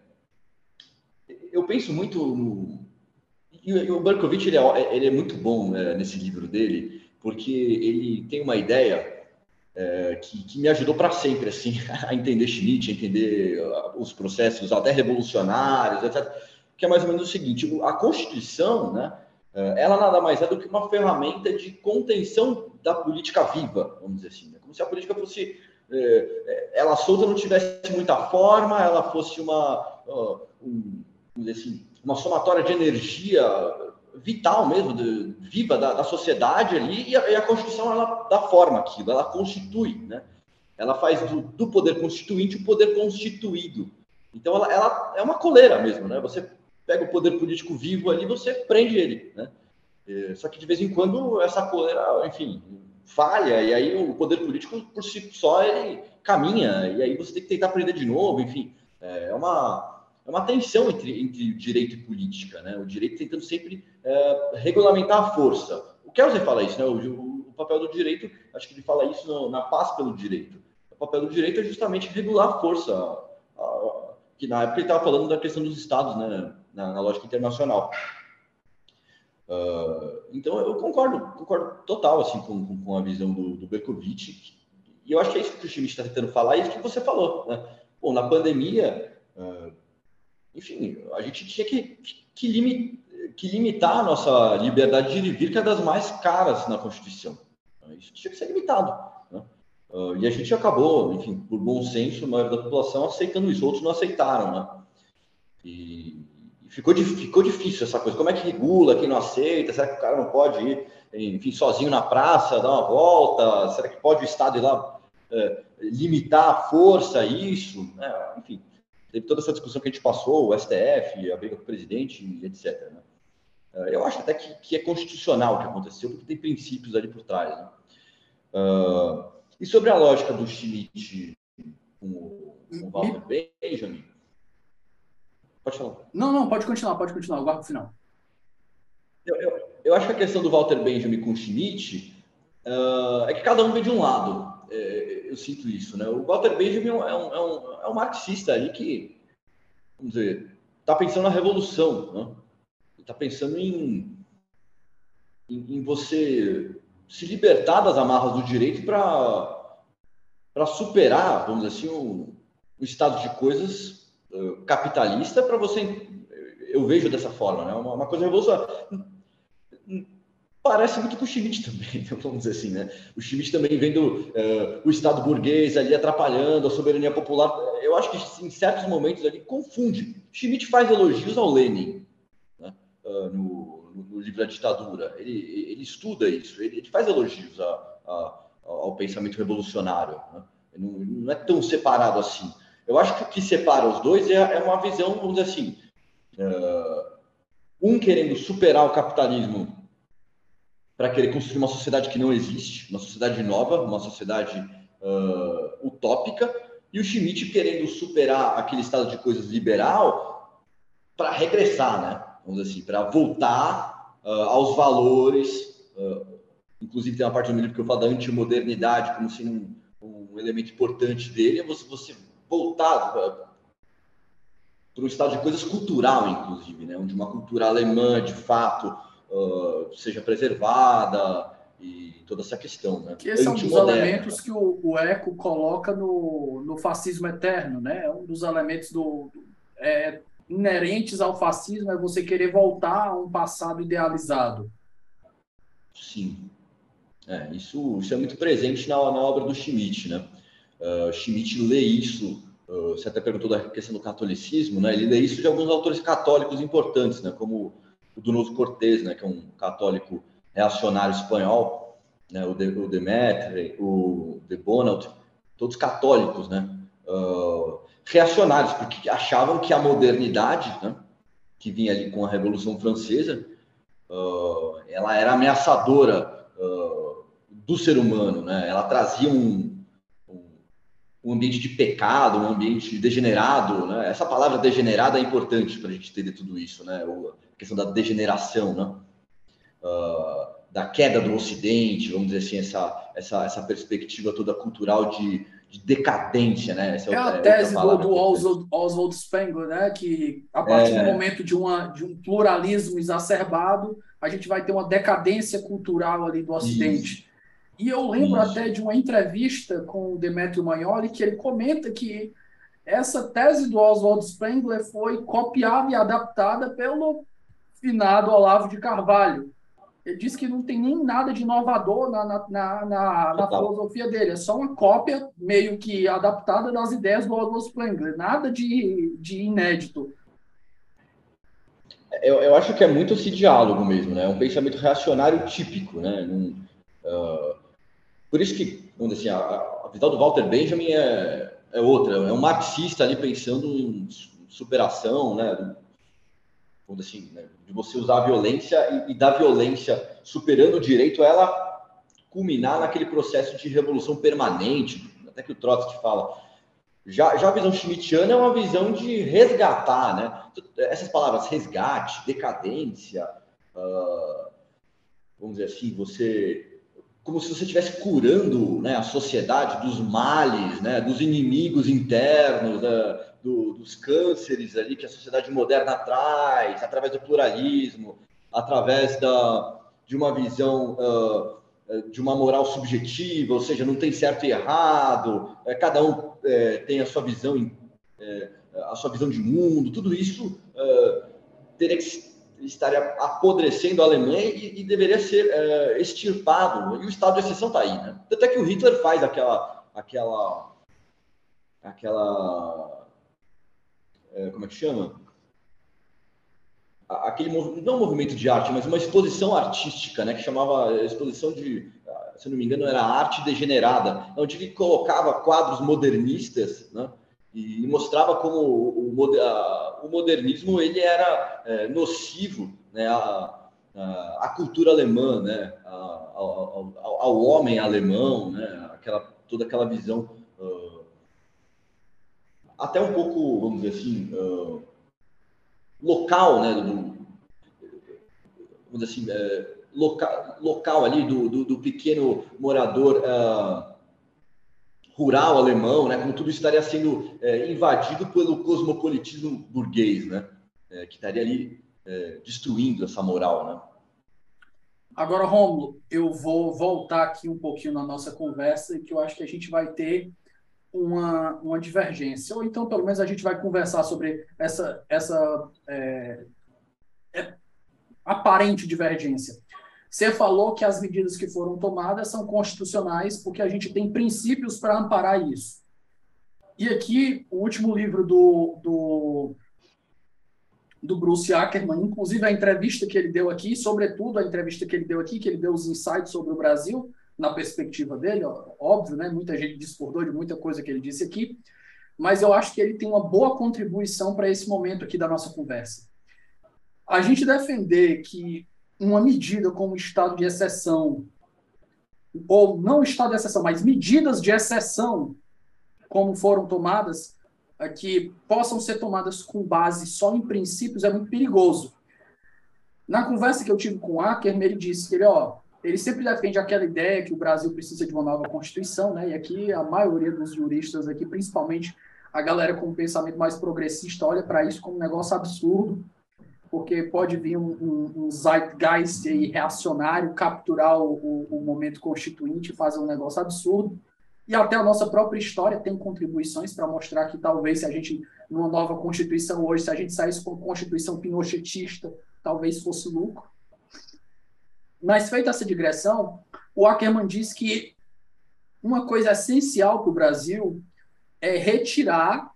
Eu penso muito no, e o Berkovich ele é, ele é muito bom né, nesse livro dele, porque ele tem uma ideia é, que, que, me ajudou para sempre assim *laughs* a entender Schmidt, a entender uh, os processos até revolucionários, etc. Que é mais ou menos o seguinte: a Constituição, né, é, ela nada mais é do que uma ferramenta de contenção da política viva, vamos dizer assim, né? como se a política fosse é, é ela solta não tivesse muita forma, ela fosse uma um, vamos dizer assim uma somatória de energia vital mesmo, de, viva da, da, sociedade ali, e a, e a, Constituição ela dá forma aquilo, ela constitui, né? Ela faz do, do poder constituinte o poder constituído. Então ela, ela, é uma coleira mesmo, né? Você pega o poder político vivo ali, você prende ele, né? É, só que de vez em quando essa coleira, enfim, falha e aí o poder político por si só ele caminha e aí você tem que tentar prender de novo, enfim, é uma é uma tensão entre, entre direito e política, né? O direito tentando sempre é, regulamentar a força. O Kelsey fala isso, né? O, o, papel do direito, acho que ele fala isso no, na paz pelo direito. O papel do direito é justamente regular a força, a, a, que na época ele estava falando da questão dos estados, né? Na, na lógica internacional. Uh, então eu concordo, concordo total assim com, com, com a visão do, do. E eu acho que é isso que o Schmidt está tentando falar, e é isso que você falou, né? Bom, na pandemia, uh, enfim, a gente tinha que, que, que limitar a nossa liberdade de vir, que é das mais caras na Constituição. Isso tinha que ser limitado. Né? Uh, e a gente acabou, enfim, por bom senso, a maioria da população aceitando isso, outros não aceitaram. Né? E, e ficou, ficou difícil essa coisa. Como é que regula quem não aceita? Será que o cara não pode ir, enfim, sozinho na praça, dar uma volta? Será que pode o Estado ir lá é, limitar a força isso? É, enfim, teve toda essa discussão que a gente passou, o STF, a briga com o presidente, etc. Né? É, eu acho até que, que, é constitucional o que aconteceu, porque tem princípios ali por trás. Né? Uh, e sobre a lógica do Schmidt com o, com o Walter Benjamin, pode falar. Não, não, pode continuar, pode continuar, eu guardo o final. Eu, eu, eu, acho que a questão do Walter Benjamin com o Schmidt uh, é que cada um vem de um lado é, eu sinto isso, né? O Walter Benjamin é um, é um, é um marxista ali que, vamos dizer, está pensando na revolução, né? Está pensando em, em, em, você se libertar das amarras do direito para superar, vamos dizer assim, o, o estado de coisas uh, capitalista para você eu vejo dessa forma, né? Uma, uma coisa revolucionária parece muito com o Schmidt também, *laughs* vamos dizer assim, né? O Schmidt também vendo uh, o Estado burguês ali atrapalhando a soberania popular. Eu acho que em certos momentos ali confunde. Schmidt faz elogios ao Lenin né? uh, no, no, no, livro da ditadura. Ele, ele estuda isso, ele, ele faz elogios a, a, ao pensamento revolucionário. Né? Não, não, é tão separado assim. Eu acho que o que separa os dois é, é uma visão, vamos dizer assim, uh, um querendo superar o capitalismo para querer construir uma sociedade que não existe, uma sociedade nova, uma sociedade uh, utópica, e o Schmidt querendo superar aquele estado de coisas liberal para regressar, né? Vamos dizer assim, para voltar uh, aos valores. Uh, inclusive, tem uma parte do livro que eu falo da antimodernidade como sendo um, um elemento importante dele, é você, você voltar para um estado de coisas cultural, inclusive, né? onde uma cultura alemã, de fato, uh, seja preservada e toda essa questão. Né? Que são os elementos que o, o, Eco coloca no, no fascismo eterno, né? É um dos elementos do, do é, inerentes ao fascismo é você querer voltar a um passado idealizado. Sim. É, isso, isso é muito presente na, na obra do Schmidt, né? Uh, Schmidt lê isso uh, você até perguntou da questão do catolicismo, né? Ele lê isso de alguns autores católicos importantes, né? Como o Donoso Cortés, né? Que é um católico reacionário espanhol, né? O, de, o Demetri, o de Bonald, todos católicos, né? Uh, reacionários, porque achavam que a modernidade, né? Que vinha ali com a Revolução Francesa, uh, ela era ameaçadora uh, do ser humano, né? Ela trazia um, um, ambiente de pecado, um ambiente degenerado, né? Essa palavra degenerada é importante para a gente entender tudo isso, né? Questão da degeneração, né? Uh, da queda do Ocidente, vamos dizer assim, essa, essa, essa perspectiva toda cultural de, de decadência, né? Essa é, a é tese do, do Oswald, Oswald Spengler, né? Que a partir é... do momento de, uma, de um pluralismo exacerbado, a gente vai ter uma decadência cultural ali do Ocidente. Isso. E eu lembro Isso. até de uma entrevista com o Demetrio Magnoli, que ele comenta que essa tese do Oswald Spengler foi copiada e adaptada pelo finado Olavo de Carvalho, ele diz que não tem nem nada de inovador na, na, na, na, na filosofia dele, é só uma cópia meio que adaptada das ideias do Oswald Spengler, nada de, de inédito. Eu, eu acho que é muito esse diálogo mesmo, né? É um pensamento reacionário típico, né? Uh, por isso que, vamos dizer assim, a, a visão do Walter Benjamin é, é outra, é um marxista ali pensando em superação, né? vamos dizer assim, né, de você usar a violência e, e da violência superando o direito, ela culminar naquele processo de revolução permanente, até que o Trotsky fala. Já, já a visão schmittiana é uma visão de resgatar, né? Essas palavras, resgate, decadência, uh, vamos dizer assim, você como se você estivesse curando né, a sociedade dos males, né, dos inimigos internos, né, do, dos cânceres ali que a sociedade moderna traz, através do pluralismo, através da, de uma visão uh, de uma moral subjetiva, ou seja, não tem certo e errado, é, cada um é, tem a sua visão, é, a sua visão de mundo, tudo isso teria que estar apodrecendo a Alemanha e, e deveria ser uh, extirpado. E o estado de exceção está aí, né? Até que o Hitler faz aquela, aquela, aquela é, como é que chama? Aquele não um movimento de arte, mas uma exposição artística, né? Que chamava exposição de, se não me engano, era arte degenerada, onde ele colocava quadros modernistas, né? E mostrava como o, o modernismo ele era é, nocivo, né? A, a, cultura alemã, né? Ao, ao, ao, homem alemão, né? Aquela toda aquela visão uh, até um pouco, vamos dizer assim, uh, local, né? Do, vamos dizer assim, é, loca, local ali do, do, do pequeno morador uh, rural alemão, né? Como tudo estaria sendo é, invadido pelo cosmopolitismo burguês, né? É, que estaria ali é, destruindo essa moral, né? Agora, Romulo, eu vou voltar aqui um pouquinho na nossa conversa, que eu acho que a gente vai ter uma, uma divergência, ou então pelo menos a gente vai conversar sobre essa, essa é, é, aparente divergência. Você falou que as medidas que foram tomadas são constitucionais porque a gente tem princípios para amparar isso. E aqui, o último livro do, do, do Bruce Ackerman, inclusive a entrevista que ele deu aqui, sobretudo a entrevista que ele deu aqui, que ele deu os insights sobre o Brasil, na perspectiva dele, óbvio, né? Muita gente discordou de muita coisa que ele disse aqui, mas eu acho que ele tem uma boa contribuição para esse momento aqui da nossa conversa. A gente defender que uma medida como estado de exceção, ou não estado de exceção, mas medidas de exceção, como foram tomadas, é, que possam ser tomadas com base só em princípios, é muito perigoso. Na conversa que eu tive com o Ackerman, ele disse que ele, ó, ele sempre defende aquela ideia que o Brasil precisa de uma nova Constituição, né? E aqui a maioria dos juristas aqui, principalmente a galera com pensamento mais progressista, olha para isso como um negócio absurdo, porque pode vir um, um, um zeitgeist reacionário capturar o, o, o, momento constituinte fazer um negócio absurdo. E até a nossa própria história tem contribuições para mostrar que talvez se a gente, numa nova Constituição hoje, se a gente saísse com a Constituição pinochetista, talvez fosse lucro. Mas feita essa digressão, o Ackerman diz que uma coisa essencial para o Brasil é retirar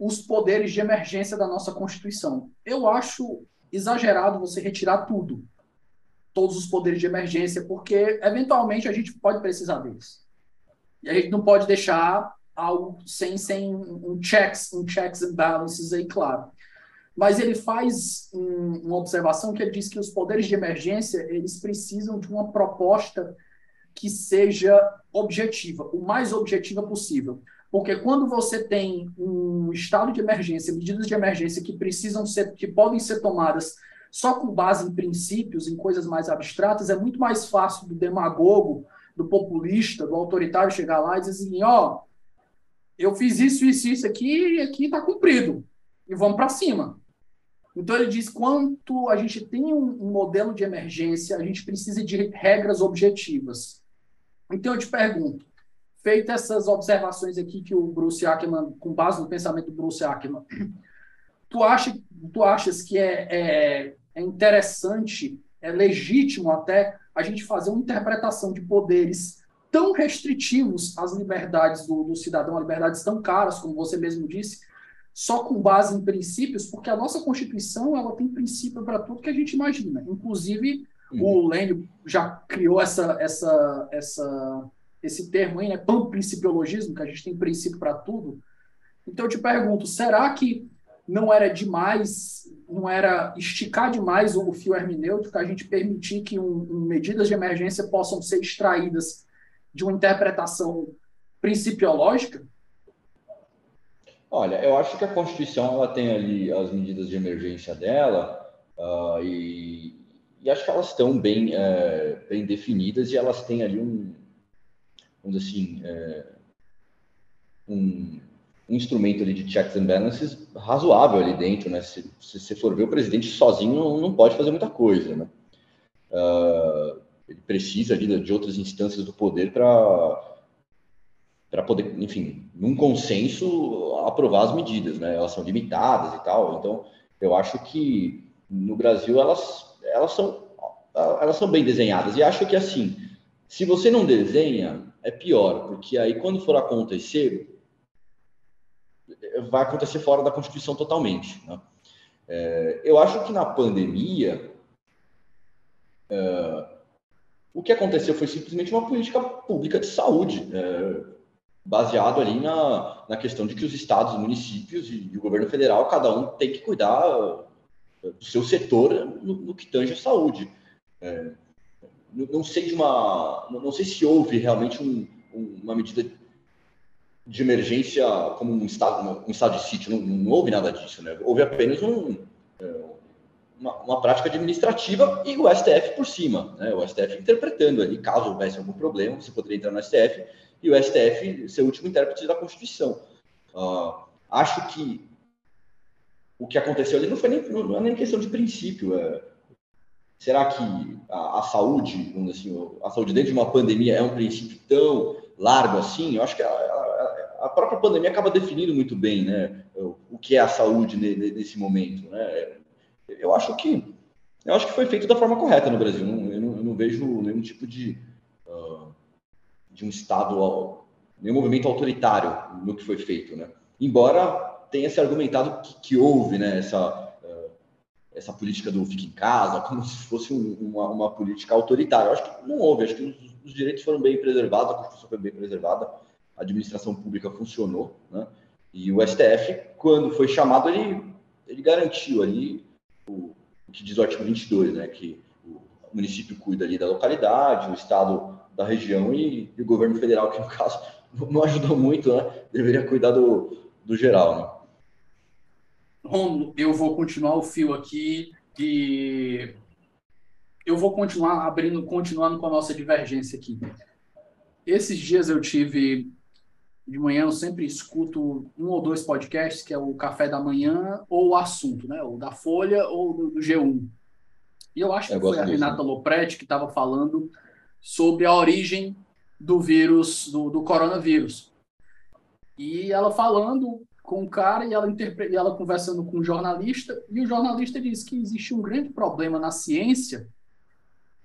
os poderes de emergência da nossa Constituição. Eu acho exagerado você retirar tudo, todos os poderes de emergência, porque eventualmente a gente pode precisar deles. E a gente não pode deixar algo sem, sem um checks, um checks and balances aí claro. Mas ele faz um, uma observação que ele diz que os poderes de emergência eles precisam de uma proposta que seja objetiva, o mais objetiva possível. Porque quando você tem um estado de emergência, medidas de emergência que precisam ser, que podem ser tomadas só com base em princípios, em coisas mais abstratas, é muito mais fácil do demagogo, do populista, do autoritário chegar lá e dizer assim, ó, oh, eu fiz isso, isso, isso aqui e aqui está cumprido. E vamos para cima. Então ele diz quanto a gente tem um, um modelo de emergência, a gente precisa de regras objetivas. Então eu te pergunto, feitas essas observações aqui que o Bruce Ackerman, com base no pensamento do Bruce Ackerman, *clears throat* tu, acha, tu achas que é, é, é interessante, é legítimo até a gente fazer uma interpretação de poderes tão restritivos às liberdades do, do cidadão, liberdades tão caras, como você mesmo disse, só com base em princípios, porque a nossa Constituição ela tem princípio para tudo que a gente imagina. Inclusive, uhum. o Lênio já criou essa, essa, essa esse termo aí, né, panprincipiologismo, que a gente tem princípio para tudo. Então eu te pergunto, será que não era demais, não era esticar demais o fio hermenêutico, a gente permitir que um, um, medidas de emergência possam ser extraídas de uma interpretação principiológica? Olha, eu acho que a Constituição ela tem ali as medidas de emergência dela uh, e, e, acho que elas estão bem, é, bem definidas e elas têm ali um, vamos dizer assim, é, um, um, instrumento ali de checks and balances razoável ali dentro, né? Se, você for ver, o presidente sozinho não, não pode fazer muita coisa, né? Uh, ele precisa ali de outras instâncias do poder para para poder, enfim, num consenso aprovar as medidas, né? Elas são limitadas e tal. Então, eu acho que no Brasil elas elas são elas são bem desenhadas e acho que assim, se você não desenha, é pior, porque aí quando for acontecer, vai acontecer fora da Constituição totalmente. Né? É, eu acho que na pandemia, é, o que aconteceu foi simplesmente uma política pública de saúde, é, baseado ali na, na questão de que os estados, os municípios e, e, o governo federal, cada um tem que cuidar do seu setor no, no que tange a saúde. É, não sei de uma, não sei se houve realmente um, uma medida de emergência como um estado, um estado de sítio, não, não houve nada disso, né? Houve apenas um, é, uma, uma, prática administrativa e o STF por cima, né? O STF interpretando ali, caso houvesse algum problema, você poderia entrar no STF e o STF ser o último intérprete da Constituição. Uh, acho que o que aconteceu ali não foi nem, não é nem questão de princípio, é, Será que a, a saúde, assim, a saúde dentro de uma pandemia é um princípio tão largo assim? Eu acho que a, a, a própria pandemia acaba definindo muito bem, né, o que é a saúde nesse momento, né? Eu acho que eu acho que foi feito da forma correta no Brasil. Eu, não, eu, não, vejo nenhum tipo de uh, de um estado, nenhum movimento autoritário no que foi feito, né? Embora tenha se argumentado que, que houve, né, essa essa política do fique em casa, como se fosse um, uma, uma, política autoritária. Eu acho que não houve, acho que os, os, direitos foram bem preservados, a Constituição foi bem preservada, a administração pública funcionou, né? E o STF, quando foi chamado, ele, ele garantiu ali o, o que diz o artigo 22, né? Que o município cuida ali da localidade, o estado da região e, e o governo federal, que no caso *laughs* não ajudou muito, né? Deveria cuidar do, do geral, né? Romulo, eu vou continuar o fio aqui e eu vou continuar abrindo, continuando com a nossa divergência aqui. Esses dias eu tive de manhã eu sempre escuto um ou dois podcasts, que é o Café da Manhã ou o Assunto, né? Ou da Folha ou do, do G1. E eu acho que eu foi a Renata Lopretti que estava falando sobre a origem do vírus, do, do coronavírus. E ela falando com o cara e ela, interpre... e ela conversando com um jornalista, e o jornalista disse que existe um grande problema na ciência,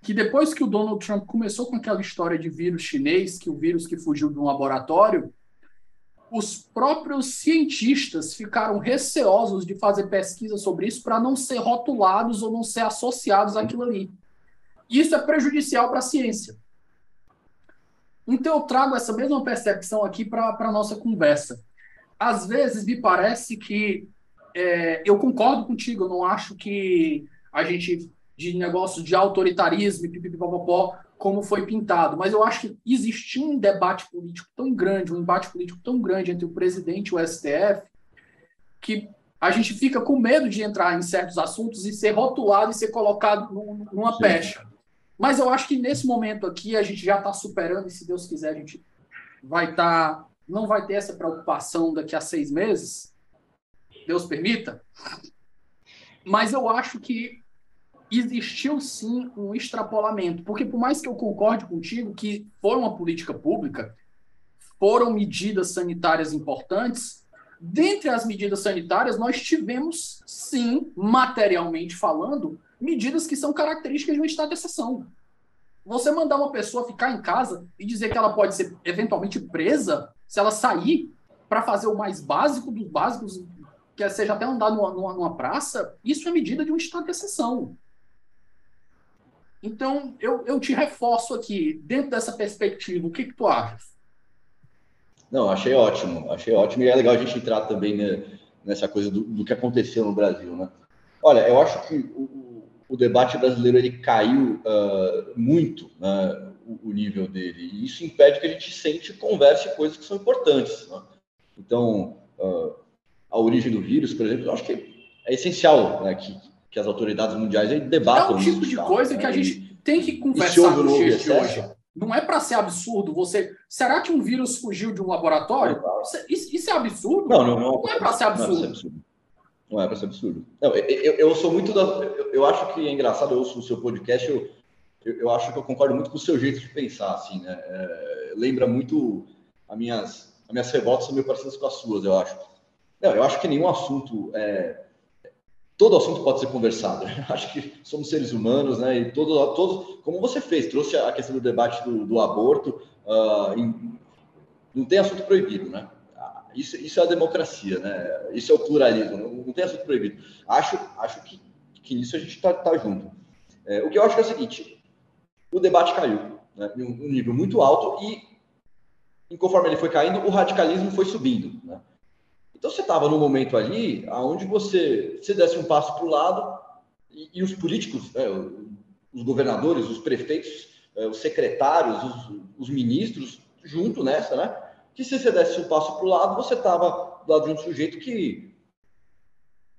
que depois que o Donald Trump começou com aquela história de vírus chinês, que o vírus que fugiu de um laboratório, os próprios cientistas ficaram receosos de fazer pesquisa sobre isso para não ser rotulados ou não ser associados àquilo ali. Isso é prejudicial para a ciência. Então, eu trago essa mesma percepção aqui para a nossa conversa. Às vezes, me parece que é, eu concordo contigo, eu não acho que a gente, de negócio de autoritarismo pipipipopopó, como foi pintado, mas eu acho que existia um debate político tão grande, um embate político tão grande entre o presidente e o STF, que a gente fica com medo de entrar em certos assuntos e ser rotulado e ser colocado numa Sim. pecha. Mas eu acho que nesse momento aqui a gente já está superando, e se Deus quiser, a gente vai estar. Tá, não vai ter essa preocupação daqui a seis meses. Deus permita. Mas eu acho que existiu sim um extrapolamento. Porque por mais que eu concorde contigo que foi uma política pública, foram medidas sanitárias importantes, dentre as medidas sanitárias, nós tivemos, sim, materialmente falando, medidas que são características de um estado de exceção. Você mandar uma pessoa ficar em casa e dizer que ela pode ser eventualmente presa se ela sair para fazer o mais básico dos básicos, que seja até andar numa, numa, numa praça, isso é medida de um estado de exceção. Então, eu, eu te reforço aqui, dentro dessa perspectiva, o que, que tu achas? Não, achei ótimo, achei ótimo. E é legal a gente entrar também né, nessa coisa do, do, que aconteceu no Brasil, né? Olha, eu acho que o, o debate brasileiro ele caiu uh, muito né, o, o, nível dele e isso impede que a gente sente e converse coisas que são importantes. Né? Então, uh, a origem do vírus, por exemplo, eu acho que é essencial né, que, que as autoridades mundiais debatam. É um tipo de coisa né? que a gente tem que conversar dia de hoje. Não é para ser absurdo você. Será que um vírus fugiu de um laboratório? Isso, isso é absurdo? Não, não, não. Não é para ser absurdo. Não é absurdo. Não é para ser absurdo. Não, eu, eu, sou muito da. Eu, eu, acho que é engraçado, eu ouço o seu podcast, eu, eu, eu, acho que eu concordo muito com o seu jeito de pensar, assim, né? É, lembra muito as minhas, as minhas revoltas são meio parecidas com as suas, eu acho. Não, eu acho que nenhum assunto. É, todo assunto pode ser conversado. *laughs* Eu acho que somos seres humanos, né? E todo, todo, como você fez, trouxe a questão do debate do, do aborto. Uh, em, não tem assunto proibido, né? Isso, isso é a democracia, né? Isso é o pluralismo, não, não tem assunto proibido. Acho, acho que, que nisso a gente está tá junto. É, o que eu acho é o seguinte: o debate caiu né, em um nível muito alto e, conforme ele foi caindo, o radicalismo foi subindo. Né? Então você estava num momento ali onde você, você desse um passo para o lado e, e, os políticos, né, os governadores, os prefeitos, é, os secretários, os, os ministros, junto nessa, né? que se você desse um passo para o lado, você estava do lado de um sujeito que,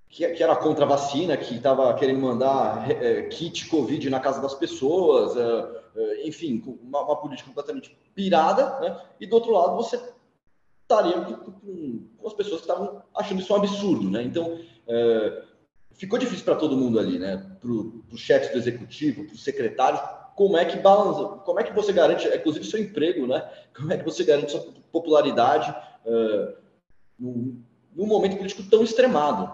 que, que era contra a vacina, que estava querendo mandar é, kit Covid na casa das pessoas, é, enfim, uma, uma, política completamente pirada, né? e do outro lado você estaria com, com, as pessoas que estavam achando isso um absurdo. Né? Então, é, ficou difícil para todo mundo ali, né? para o chefe do executivo, para os secretários, como é que balança, como é que você garante, inclusive seu emprego, né? Como é que você garante sua popularidade uh, num, num, momento político tão extremado?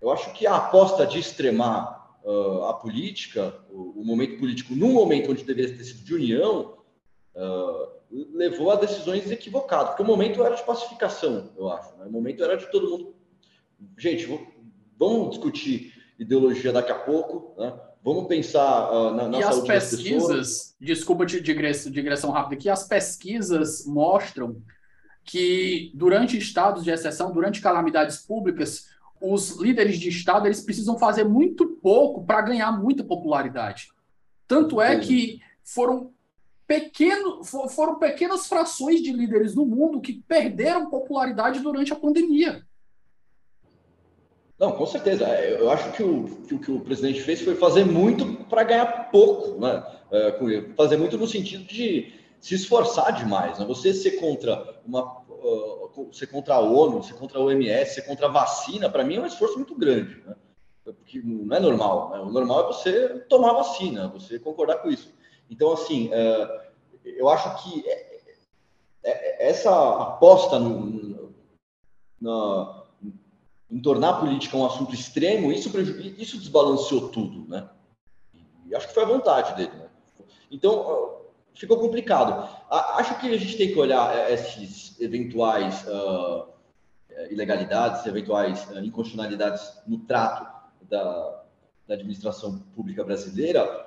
Eu acho que a aposta de extremar uh, a política, o, o, momento político, num momento onde deveria ter sido de união, uh, levou a decisões equivocadas, porque o momento era de pacificação, eu acho. Né? O momento era de todo mundo. Gente, vamos discutir ideologia daqui a pouco, né? Vamos pensar uh, na, na e as pesquisas, desculpa de digressão rápida aqui, as pesquisas mostram que durante estados de exceção, durante calamidades públicas, os líderes de estado eles precisam fazer muito pouco para ganhar muita popularidade. Tanto é que foram pequeno, foram pequenas frações de líderes no mundo que perderam popularidade durante a pandemia. Não, com certeza. É, eu acho que o que o, que o presidente fez foi fazer muito para ganhar pouco, né? É, fazer muito no sentido de se esforçar demais. Né? Você ser contra uma, uh, ser contra a ONU, ser contra a OMS, ser contra a vacina, para mim é um esforço muito grande, né? Porque não é normal. Né? O normal é você tomar vacina, você concordar com isso. Então, assim, uh, eu acho que essa aposta no, no, no em tornar a política um assunto extremo, isso, isso desbalanceou tudo, né? E acho que foi a vontade dele, né? Então, ficou complicado. Acho que a gente tem que olhar é, esses eventuais uh, ilegalidades, eventuais uh, inconstitucionalidades no trato da, da administração pública brasileira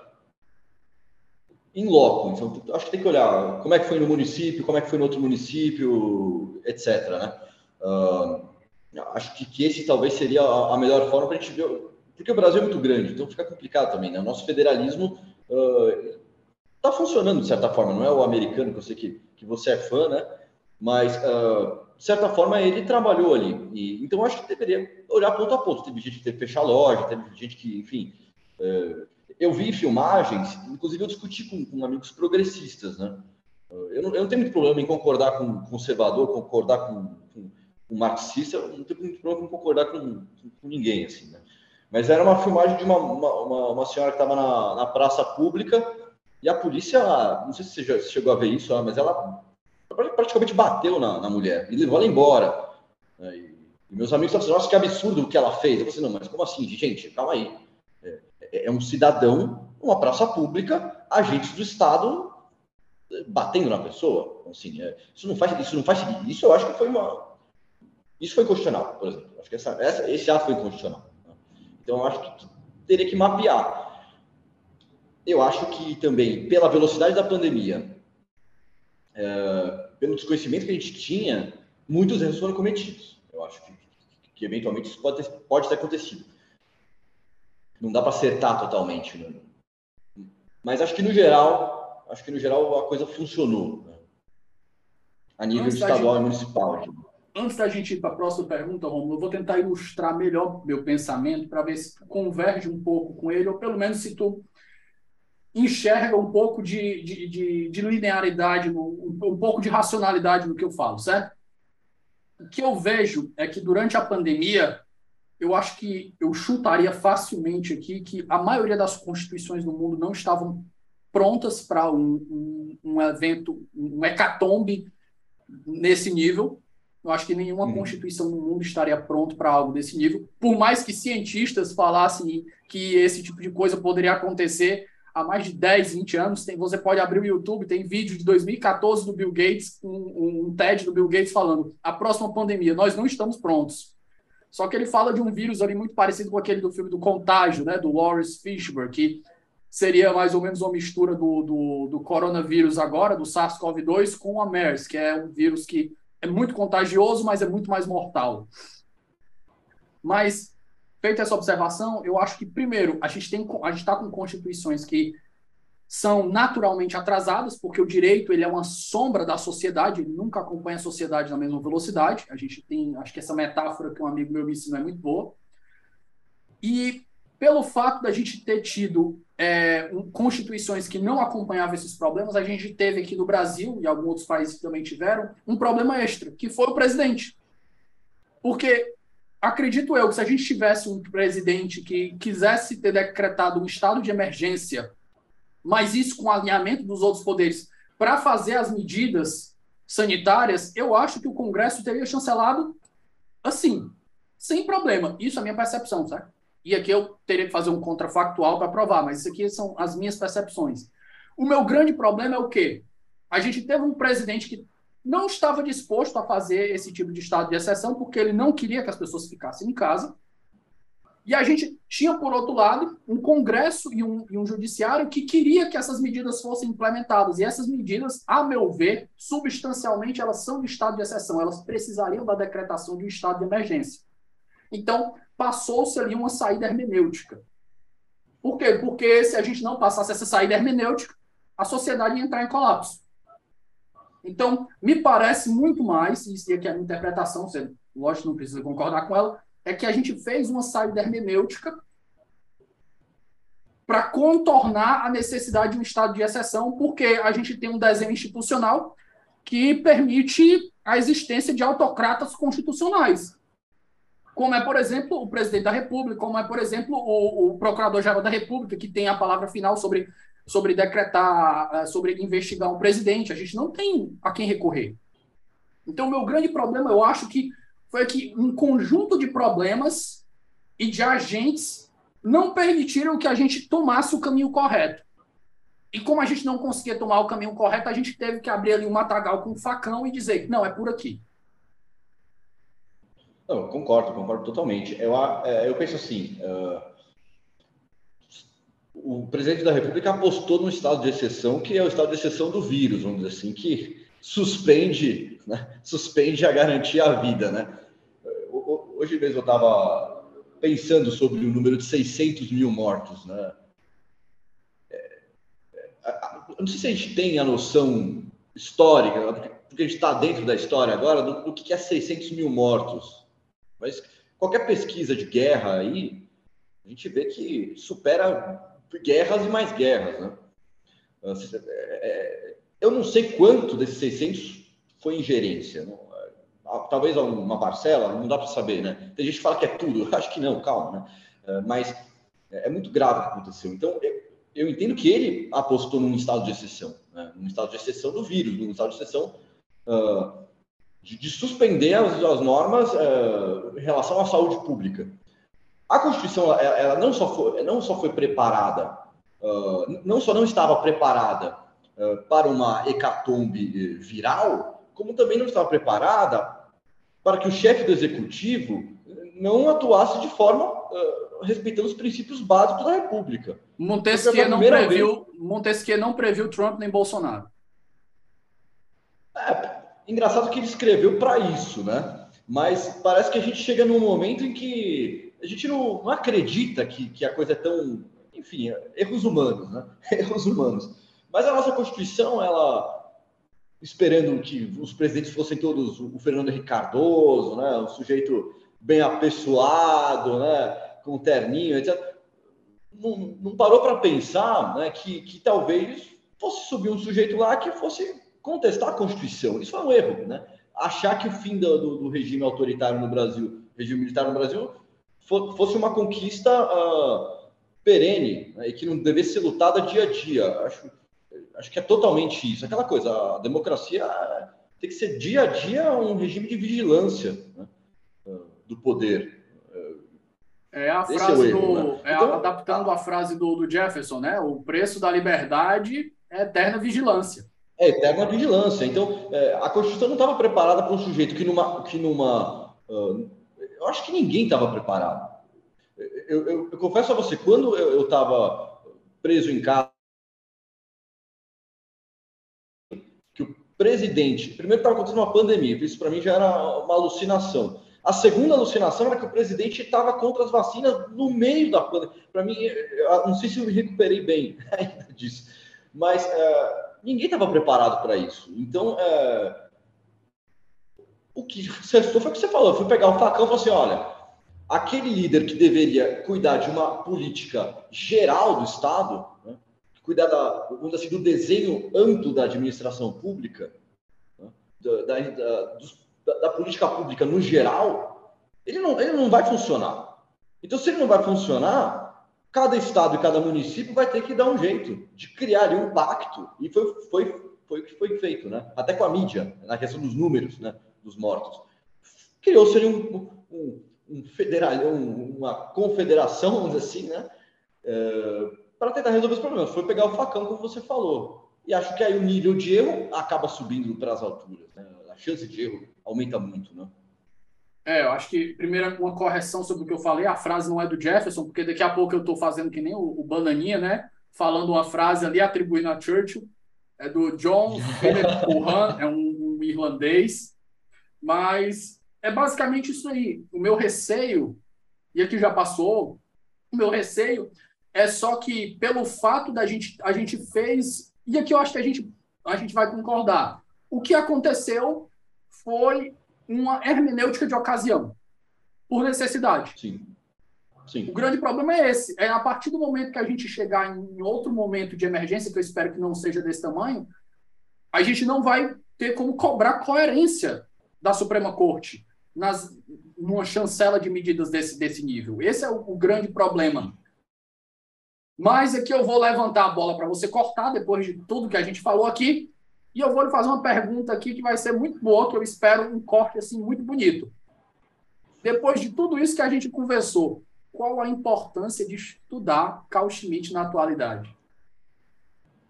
em loco. Então, acho que tem que olhar como é que foi no município, como é que foi no outro município, etc. Né? Uh, acho que, que, esse talvez seria a, a melhor forma para a gente ver, porque o Brasil é muito grande, então fica complicado também. Né? O nosso federalismo está uh, funcionando de certa forma, não é o americano, que eu sei que, que você é fã, né? mas uh, de certa forma ele trabalhou ali. E, então acho que deveria olhar ponto a ponto. Teve gente que teve que fechar loja, teve gente que, enfim. Uh, eu vi filmagens, inclusive eu discuti com, com amigos progressistas, né? Eu não, eu não, tenho muito problema em concordar com conservador, concordar com, com um marxista, eu não tenho muito problema em concordar com, com, com ninguém, assim, né? Mas era uma filmagem de uma, uma, uma senhora que estava na, na, praça pública e a polícia, não sei se você já chegou a ver isso, mas ela praticamente bateu na, na mulher e levou ela embora. Né? E, meus amigos estavam dizendo, nossa, que absurdo o que ela fez. Eu falei assim, não, mas como assim, gente? Calma aí. É, é, é um cidadão, uma praça pública, agentes do Estado é, batendo na pessoa. Assim, é, isso não faz, isso não faz, isso eu acho que foi uma, isso foi constitucional, por exemplo. Acho que essa, essa, esse ato foi constitucional. Né? Então eu acho que teria que mapear. Eu acho que também pela velocidade da pandemia, é, pelo desconhecimento que a gente tinha, muitos erros foram cometidos. Eu acho que, que eventualmente isso pode ter, pode ter acontecido. Não dá para acertar totalmente, né? mas acho que no geral, acho que no geral a coisa funcionou né? a nível Nossa, estadual gente... e municipal. Antes da gente ir para a próxima pergunta, Romulo, eu vou tentar ilustrar melhor meu pensamento para ver se converge um pouco com ele, ou pelo menos se tu enxerga um pouco de, de, de, de linearidade, um, um pouco de racionalidade no que eu falo, certo? O que eu vejo é que durante a pandemia, eu acho que eu chutaria facilmente aqui que a maioria das constituições do mundo não estavam prontas para um, um, um, evento, um hecatombe nesse nível. Eu acho que nenhuma hum. constituição no mundo estaria pronta para algo desse nível, por mais que cientistas falassem que esse tipo de coisa poderia acontecer há mais de 10, 20 anos. Tem, você pode abrir o YouTube, tem vídeo de 2014 do Bill Gates, um, um TED do Bill Gates falando a próxima pandemia, nós não estamos prontos. Só que ele fala de um vírus ali muito parecido com aquele do filme do Contágio, né, do Lawrence Fishburne, que seria mais ou menos uma mistura do, do, do coronavírus agora, do SARS-CoV-2, com a MERS, que é um vírus que é muito contagioso, mas é muito mais mortal. Mas feita essa observação, eu acho que, primeiro, a gente está com constituições que são naturalmente atrasadas, porque o direito ele é uma sombra da sociedade, ele nunca acompanha a sociedade na mesma velocidade. A gente tem, acho que essa metáfora que um amigo meu me ensinou é muito boa. E pelo fato da gente ter tido é, um, constituições que não acompanhavam esses problemas, a gente teve aqui no Brasil, e alguns outros países também tiveram, um problema extra, que foi o presidente. Porque acredito eu que se a gente tivesse um presidente que quisesse ter decretado um estado de emergência, mas isso com alinhamento dos outros poderes, para fazer as medidas sanitárias, eu acho que o Congresso teria chancelado assim, sem problema. Isso é a minha percepção, certo? E aqui eu teria que fazer um contrafactual para provar, mas isso aqui são as minhas percepções. O meu grande problema é o quê? A gente teve um presidente que não estava disposto a fazer esse tipo de estado de exceção, porque ele não queria que as pessoas ficassem em casa. E a gente tinha, por outro lado, um Congresso e um, e um Judiciário que queria que essas medidas fossem implementadas. E essas medidas, a meu ver, substancialmente, elas são de estado de exceção. Elas precisariam da decretação de um estado de emergência. Então, passou-se ali uma saída hermenêutica. Por quê? Porque se a gente não passasse essa saída hermenêutica, a sociedade ia entrar em colapso. Então, me parece muito mais, e aqui é a minha interpretação, você, lógico, não precisa concordar com ela, é que a gente fez uma saída hermenêutica para contornar a necessidade de um estado de exceção, porque a gente tem um desenho institucional que permite a existência de autocratas constitucionais. Como é, por exemplo, o presidente da República, como é, por exemplo, o, o procurador-geral da República, que tem a palavra final sobre sobre decretar, eh, sobre investigar um presidente. A gente não tem a quem recorrer. Então, meu grande problema, eu acho que foi que um conjunto de problemas e de agentes não permitiram que a gente tomasse o caminho correto. E como a gente não conseguia tomar o caminho correto, a gente teve que abrir ali um matagal com um facão e dizer, não, é por aqui. Não, concordo, concordo totalmente. Eu, é, eu penso assim, uh, o presidente da República apostou no estado de exceção, que é o estado de exceção do vírus, vamos dizer assim, que suspende, né, suspende a garantia à vida, né? Hoje mesmo eu estava pensando sobre o número de 600 mil mortos, né? não sei se a gente tem a noção histórica, porque a gente está dentro da história agora, do, do, que é 600 mil mortos. Mas qualquer pesquisa de guerra aí, a gente vê que supera guerras e mais guerras. Né? É, é, eu não sei quanto desses 600 foi ingerência. Não? Talvez uma parcela, não dá para saber. Né? Tem gente que fala que é tudo, eu acho que não, calma. Né? É, mas é muito grave o que aconteceu. Então, eu entendo que ele apostou num estado de exceção, né? num estado de exceção do vírus, num estado de exceção uh, de, de, suspender as, as normas uh, em relação à saúde pública. A Constituição, ela, ela não, só foi, não só foi preparada, uh, não só não estava preparada para uma hecatombe viral, como também não estava preparada para que o chefe do executivo não atuasse de forma respeitando os princípios básicos da República. Montesquieu não previu, vez... Montesquieu não previu Trump nem Bolsonaro. É, engraçado que ele escreveu para isso, né? Mas parece que a gente chega num momento em que a gente não, não acredita que, que a coisa é tão, enfim, erros humanos, né? *laughs* Erros humanos. Mas a nossa Constituição, ela esperando que os presidentes fossem todos o Fernando Henrique né? Um sujeito bem apessoado, né? com terninho, etc. Não, não parou para pensar né, que, que talvez fosse subir um sujeito lá que fosse contestar a Constituição. Isso foi um erro, né? Achar que o fim do, do, do regime autoritário no Brasil, regime militar no Brasil, fosse uma conquista uh, perene né, e que não devesse ser lutada dia a dia. Acho, acho que é totalmente isso. Aquela coisa, a democracia tem que ser dia a dia um regime de vigilância né, do poder. É a Esse frase é erro, do. Né? É então, adaptando a frase do, do Jefferson, né? O preço da liberdade é eterna vigilância. É eterna vigilância. Então, é, a Constituição não estava preparada para um sujeito que numa. Que numa uh, eu acho que ninguém estava preparado. Eu, eu, eu, confesso a você, quando eu estava preso em casa, que o presidente. Primeiro estava acontecendo uma pandemia, isso para mim já era uma alucinação. A segunda alucinação era que o presidente estava contra as vacinas no meio da pandemia. Para mim, não sei se eu me recuperei bem *laughs* ainda disso, mas uh, ninguém estava preparado para isso. Então, uh, o que restou foi o que você falou. Eu fui pegar o facão e falei assim: olha, aquele líder que deveria cuidar de uma política geral do Estado, né, cuidar da, assim, do desenho amplo da administração pública, né, da, da, da, da, política pública no geral, ele não, ele não vai funcionar. Então, se ele não vai funcionar, cada estado e cada município vai ter que dar um jeito de criar ali um pacto. E foi, foi, foi o que foi feito, né? Até com a mídia, na questão dos números né? dos mortos. Criou-se ali um, um, um federal, um, uma confederação, vamos dizer assim, né? É, para tentar resolver os problemas. Foi pegar o facão, como você falou. E acho que aí o nível de erro acaba subindo para as alturas. Né? A chance de erro aumenta muito, né? É, eu acho que, primeiro, uma correção sobre o que eu falei, a frase não é do Jefferson, porque daqui a pouco eu estou fazendo que nem o, o, Bananinha, né? Falando uma frase ali atribuindo a Churchill, é do John *laughs* Philip Curran, é um, um irlandês, mas é basicamente isso aí. O meu receio, e aqui já passou, o meu receio é só que, pelo fato da gente, a gente fez, e aqui eu acho que a gente, a gente vai concordar, o que aconteceu foi uma hermenêutica de ocasião, por necessidade. Sim. Sim. O grande problema é esse. É a partir do momento que a gente chegar em outro momento de emergência, que eu espero que não seja desse tamanho, a gente não vai ter como cobrar coerência da Suprema Corte nas, numa chancela de medidas desse, desse nível. Esse é o, o grande problema. Mas aqui eu vou levantar a bola para você cortar, depois de tudo que a gente falou aqui, e eu vou lhe fazer uma pergunta aqui que vai ser muito boa, que eu espero um corte assim muito bonito. Depois de tudo isso que a gente conversou, qual a importância de estudar Carl Schmitt na atualidade?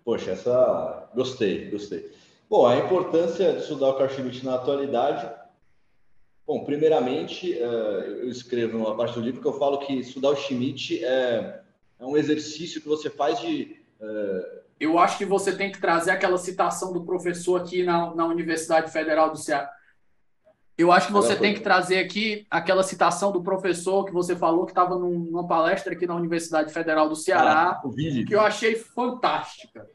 Poxa, essa. Gostei, gostei. Bom, a importância de estudar o Carl Schmitt na atualidade. Bom, primeiramente, eh, eu escrevo numa parte do livro que eu falo que estudar o Schmitt é, é um exercício que você faz de. Eu acho que você tem que trazer aquela citação do professor aqui na, na Universidade Federal do Ceará. Eu acho que você tem que trazer aqui aquela citação do professor que você falou que estava numa palestra aqui na Universidade Federal do Ceará, ah, que eu achei fantástica.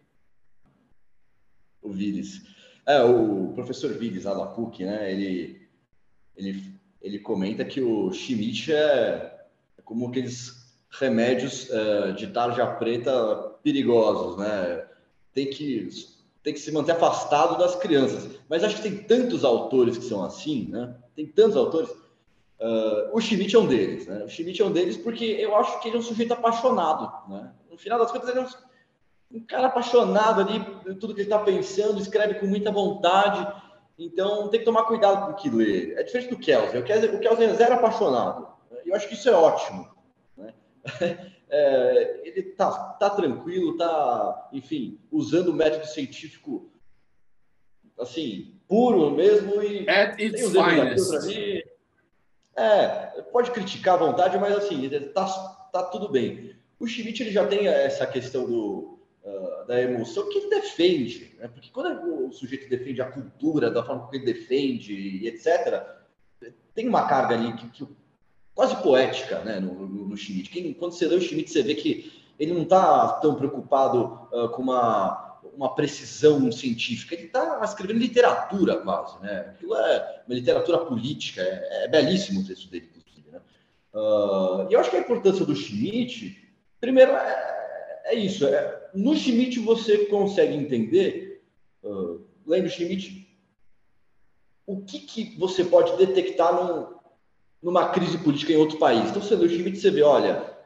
O Viles. É, o professor lá da PUC, né? Ele, ele, ele comenta que o Schmidt é, é como aqueles remédios uh, de tarja preta perigosos, né? Tem que tem que se manter afastado das crianças. Mas acho que tem tantos autores que são assim, né? Tem tantos autores. Uh, o Schmidt é um deles, né? O Schmidt é um deles porque eu acho que ele é um sujeito apaixonado, né? No final das contas, ele é um, um cara apaixonado ali tudo que ele está pensando, escreve com muita vontade. Então, tem que tomar cuidado com o que lê. É diferente do Kelsen. O Kelsen, o Kelsen é zero apaixonado. Eu acho que isso é ótimo. *laughs* É, ele tá, tá tranquilo, tá, enfim, usando o método científico assim, puro mesmo e At its finest. É, pode criticar à vontade, mas assim, tá, tá tudo bem. O Schmidt ele já tem essa questão do, uh, da emoção que ele defende, né? porque quando o sujeito defende a cultura, da forma que ele defende, etc., tem uma carga ali que, que quase poética né, no, no, no Schmidt. Quem, quando você lê o Schmidt, você vê que ele não está tão preocupado uh, com uma, uma precisão científica, ele está escrevendo literatura quase. Né? Aquilo é uma literatura política, é, é belíssimo o texto dele, inclusive. Né? Uh, e eu acho que a importância do Schmidt, primeiro, é, é isso. É, no Schmidt você consegue entender, uh, lendo Schmidt, o que, que você pode detectar num, numa crise política em outro país. Então, você Schmidt, você vê, olha,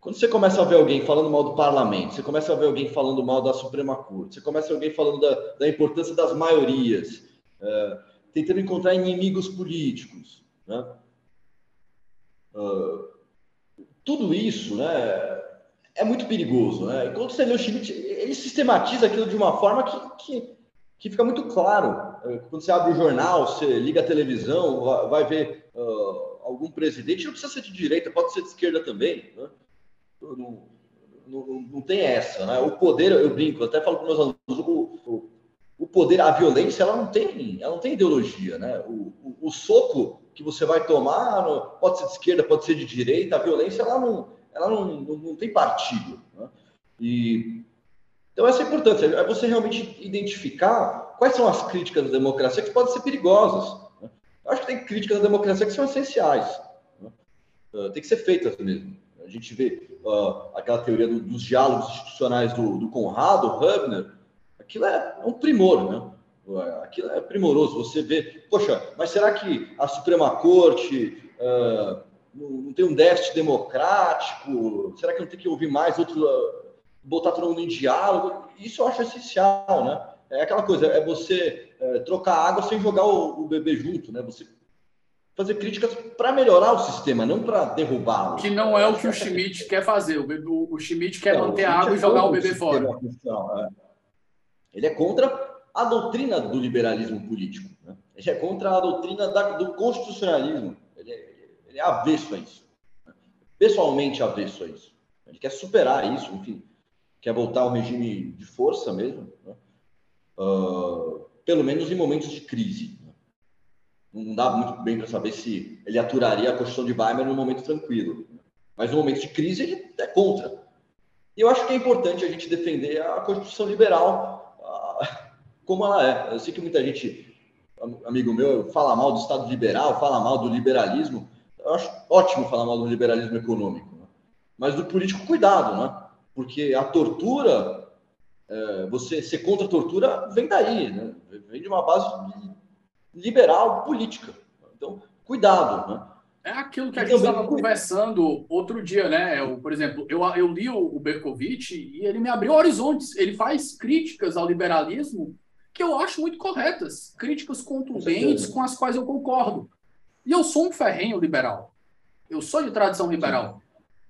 quando você começa a ver alguém falando mal do parlamento, você começa a ver alguém falando mal da Suprema Corte, você começa a ver alguém falando da, da importância das maiorias, é, tentando encontrar inimigos políticos, né? Uh, tudo isso, né, é muito perigoso, né? E quando você lê o Schmidt, ele sistematiza aquilo de uma forma que, que, que fica muito claro. É, quando você abre o jornal, você liga a televisão, vai ver uh, algum presidente, não precisa ser de direita, pode ser de esquerda também. Né? Não, não, não, tem essa. Né? O poder, eu brinco, até falo para meus alunos, o, o, o, poder, a violência, ela não tem, ela não tem ideologia. Né? O, o, o soco que você vai tomar, pode ser de esquerda, pode ser de direita, a violência ela não, ela não, não, não tem partido. Né? E, então, essa é a importância, é você realmente identificar quais são as críticas da democracia que podem ser perigosas. Eu acho que tem críticas à democracia que são essenciais. Né? Uh, tem que ser feitas mesmo. A gente vê uh, aquela teoria do, dos diálogos institucionais do, do Conrado, Hubner, aquilo é um primor, né? Aquilo é primoroso. Você vê, poxa, mas será que a Suprema Corte uh, não, tem um déficit democrático? Será que não tem que ouvir mais outro, botar todo mundo em diálogo? Isso eu acho essencial, né? É aquela coisa, é você é, trocar água sem jogar o, o, bebê junto, né? Você fazer críticas para melhorar o sistema, não para derrubá-lo. Que não é o que o Schmidt quer fazer. O, bebê, o Schmidt quer não, manter a água é e jogar o bebê fora. É. Ele é contra a doutrina do liberalismo político. Né? Ele é contra a doutrina da, do constitucionalismo. Ele é, ele é avesso a isso. Né? Pessoalmente avesso a isso. Ele quer superar isso, enfim, quer voltar ao regime de força mesmo. Né? Uh, pelo menos em momentos de crise. Não dá muito bem para saber se ele aturaria a Constituição de Weimar num momento tranquilo. Mas no momento de crise ele é contra. E eu acho que é importante a gente defender a Constituição liberal uh, *laughs* como ela é. Eu sei que muita gente, amigo meu, fala mal do Estado liberal, fala mal do liberalismo. Eu acho ótimo falar mal do liberalismo econômico. Né? Mas do político, cuidado, né? Porque a tortura você ser contra a tortura vem daí, né? vem de uma base liberal política. Então, cuidado. Né? É aquilo que a gente estava conversando outro dia, né? Eu, por exemplo, eu, eu li o, o Berkovitch e ele me abriu horizontes. Ele faz críticas ao liberalismo que eu acho muito corretas, críticas contundentes com, com as quais eu concordo. E eu sou um ferrenho liberal. Eu sou de tradição liberal.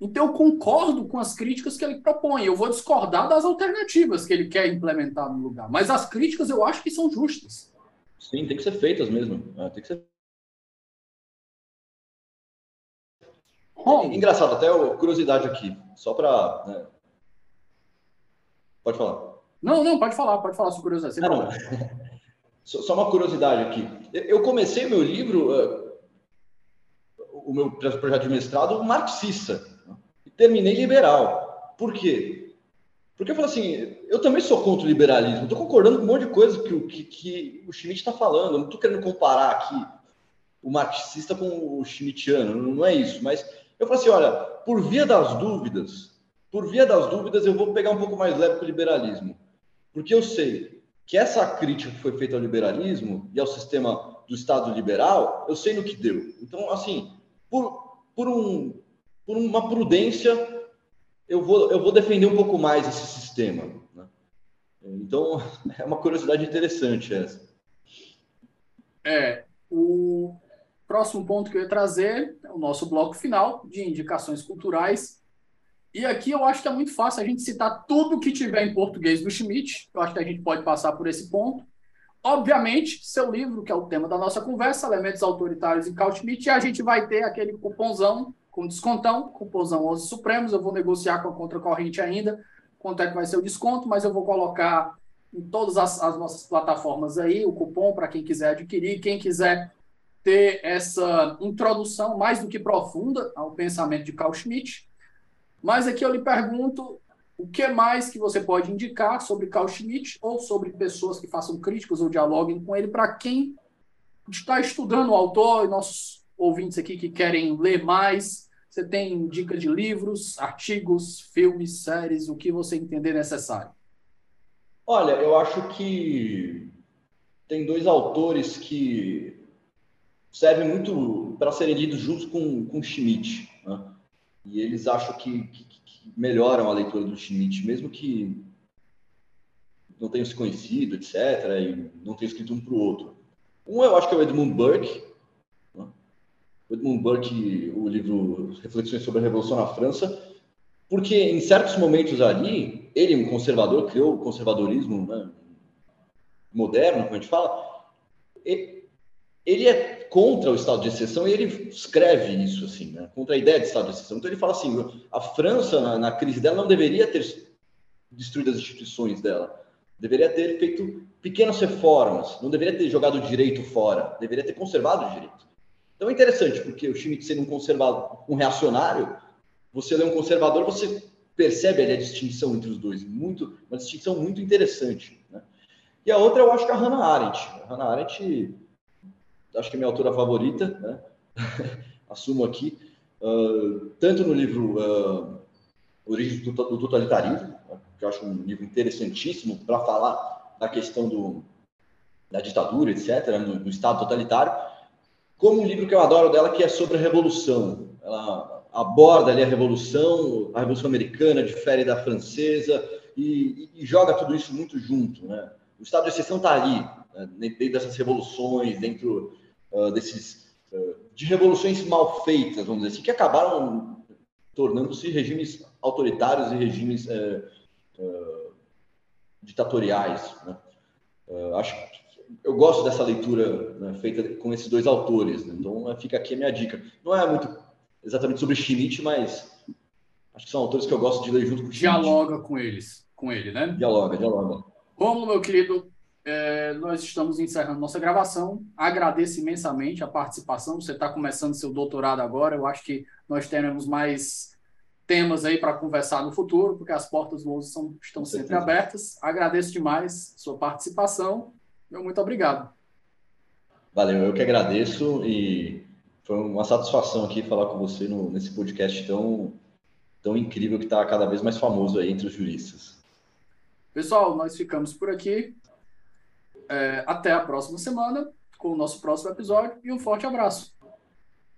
Então eu concordo com as críticas que ele propõe. Eu vou discordar das alternativas que ele quer implementar no lugar. Mas as críticas eu acho que são justas. Sim, tem que ser feitas mesmo. É, tem que ser. Bom, Engraçado, até curiosidade aqui, só para. Né? Pode falar. Não, não, pode falar, pode falar sua curiosidade. Não, *laughs* Só uma curiosidade aqui. Eu comecei meu livro, eh, o meu projeto de mestrado, marxista. Terminei liberal. Por quê? Porque eu falo assim, eu também sou contra o liberalismo. Estou concordando com um monte de coisa que, que, que o Schmitt está falando. não estou querendo comparar aqui o marxista com o schmittiano. Não é isso. Mas eu falo assim, olha, por via das dúvidas, por via das dúvidas, eu vou pegar um pouco mais leve com o liberalismo. Porque eu sei que essa crítica que foi feita ao liberalismo e ao sistema do Estado liberal, eu sei no que deu. Então, assim, por, por, um, por uma prudência, eu vou, eu vou defender um pouco mais esse sistema. Né? Então, *laughs* é uma curiosidade interessante essa. É, o próximo ponto que eu ia trazer é o nosso bloco final de indicações culturais. E aqui eu acho que é muito fácil a gente citar tudo que tiver em português do Schmidt. Eu acho que a gente pode passar por esse ponto. Obviamente, seu livro, que é o tema da nossa conversa, Elementos Autoritários em Carl e a gente vai ter aquele cupomzão com descontão, cupomzão 11 Supremos. Eu vou negociar com a contracorrente ainda quanto é que vai ser o desconto, mas eu vou colocar em todas as, as nossas plataformas aí o cupom para quem quiser adquirir. Quem quiser ter essa introdução mais do que profunda ao pensamento de Carl Schmitt, mas aqui eu lhe pergunto o que mais que você pode indicar sobre Carl Schmitt ou sobre pessoas que façam críticas ou dialoguem com ele para quem está estudando o autor e nossos ouvintes aqui que querem ler mais. Você tem dica de livros, artigos, filmes, séries, o que você entender necessário? Olha, eu acho que tem dois autores que servem muito para serem lidos juntos com, com Schmidt. Né? e eles acham que, que, que melhoram a leitura do Schmidt, mesmo que não tenham se conhecido, etc., e não tenham escrito um para o outro. Um eu acho que é o Edmund Burke, Edmund Burke, o livro Reflexões sobre a Revolução na França, porque em certos momentos ali, ele, um conservador, criou o conservadorismo né, moderno, como a gente fala, ele é contra o estado de exceção e ele escreve isso assim, né? contra a ideia de estado de exceção. Então ele fala assim: a França na, na, crise dela não deveria ter destruído as instituições dela, deveria ter feito pequenas reformas, não deveria ter jogado o direito fora, deveria ter conservado o direito. Então é interessante porque o Schmitt sendo um conservador, um reacionário, você lê um conservador, você percebe ali a distinção entre os dois, muito, uma distinção muito interessante. Né? E a outra eu acho que é a Hannah Arendt. A Hannah Arendt acho que é minha autora favorita, né? *laughs* assumo aqui, uh, tanto no livro uh, Origens do, do Totalitarismo, né? que eu acho um livro interessantíssimo para falar da questão do, da ditadura, etc., no, no, Estado totalitário, como um livro que eu adoro dela, que é sobre a Revolução. Ela aborda ali a Revolução, a Revolução Americana difere da francesa e, e, e joga tudo isso muito junto. Né? O Estado de exceção está ali, né? dentro dessas revoluções, dentro uh, desses uh, de revoluções mal feitas, vamos dizer assim, que acabaram tornando-se regimes autoritários e regimes uh, ditatoriais. Né? acho eu gosto dessa leitura né, feita com esses dois autores, né? então fica aqui a minha dica. Não é muito exatamente sobre Schmitt, mas acho que são autores que eu gosto de ler junto com o Schmitt. Dialoga com eles, com ele, né? Dialoga, dialoga. Romulo, meu querido, é, nós estamos encerrando nossa gravação. Agradeço imensamente a participação. Você está começando seu doutorado agora. Eu acho que nós teremos mais temas aí para conversar no futuro, porque as portas do são, estão sempre abertas. Agradeço demais sua participação. Meu muito obrigado. Valeu, eu que agradeço e foi uma satisfação aqui falar com você no, nesse podcast tão, tão incrível que está cada vez mais famoso aí entre os juristas. Pessoal, nós ficamos por aqui. É, até a próxima semana com o nosso próximo episódio e um forte abraço.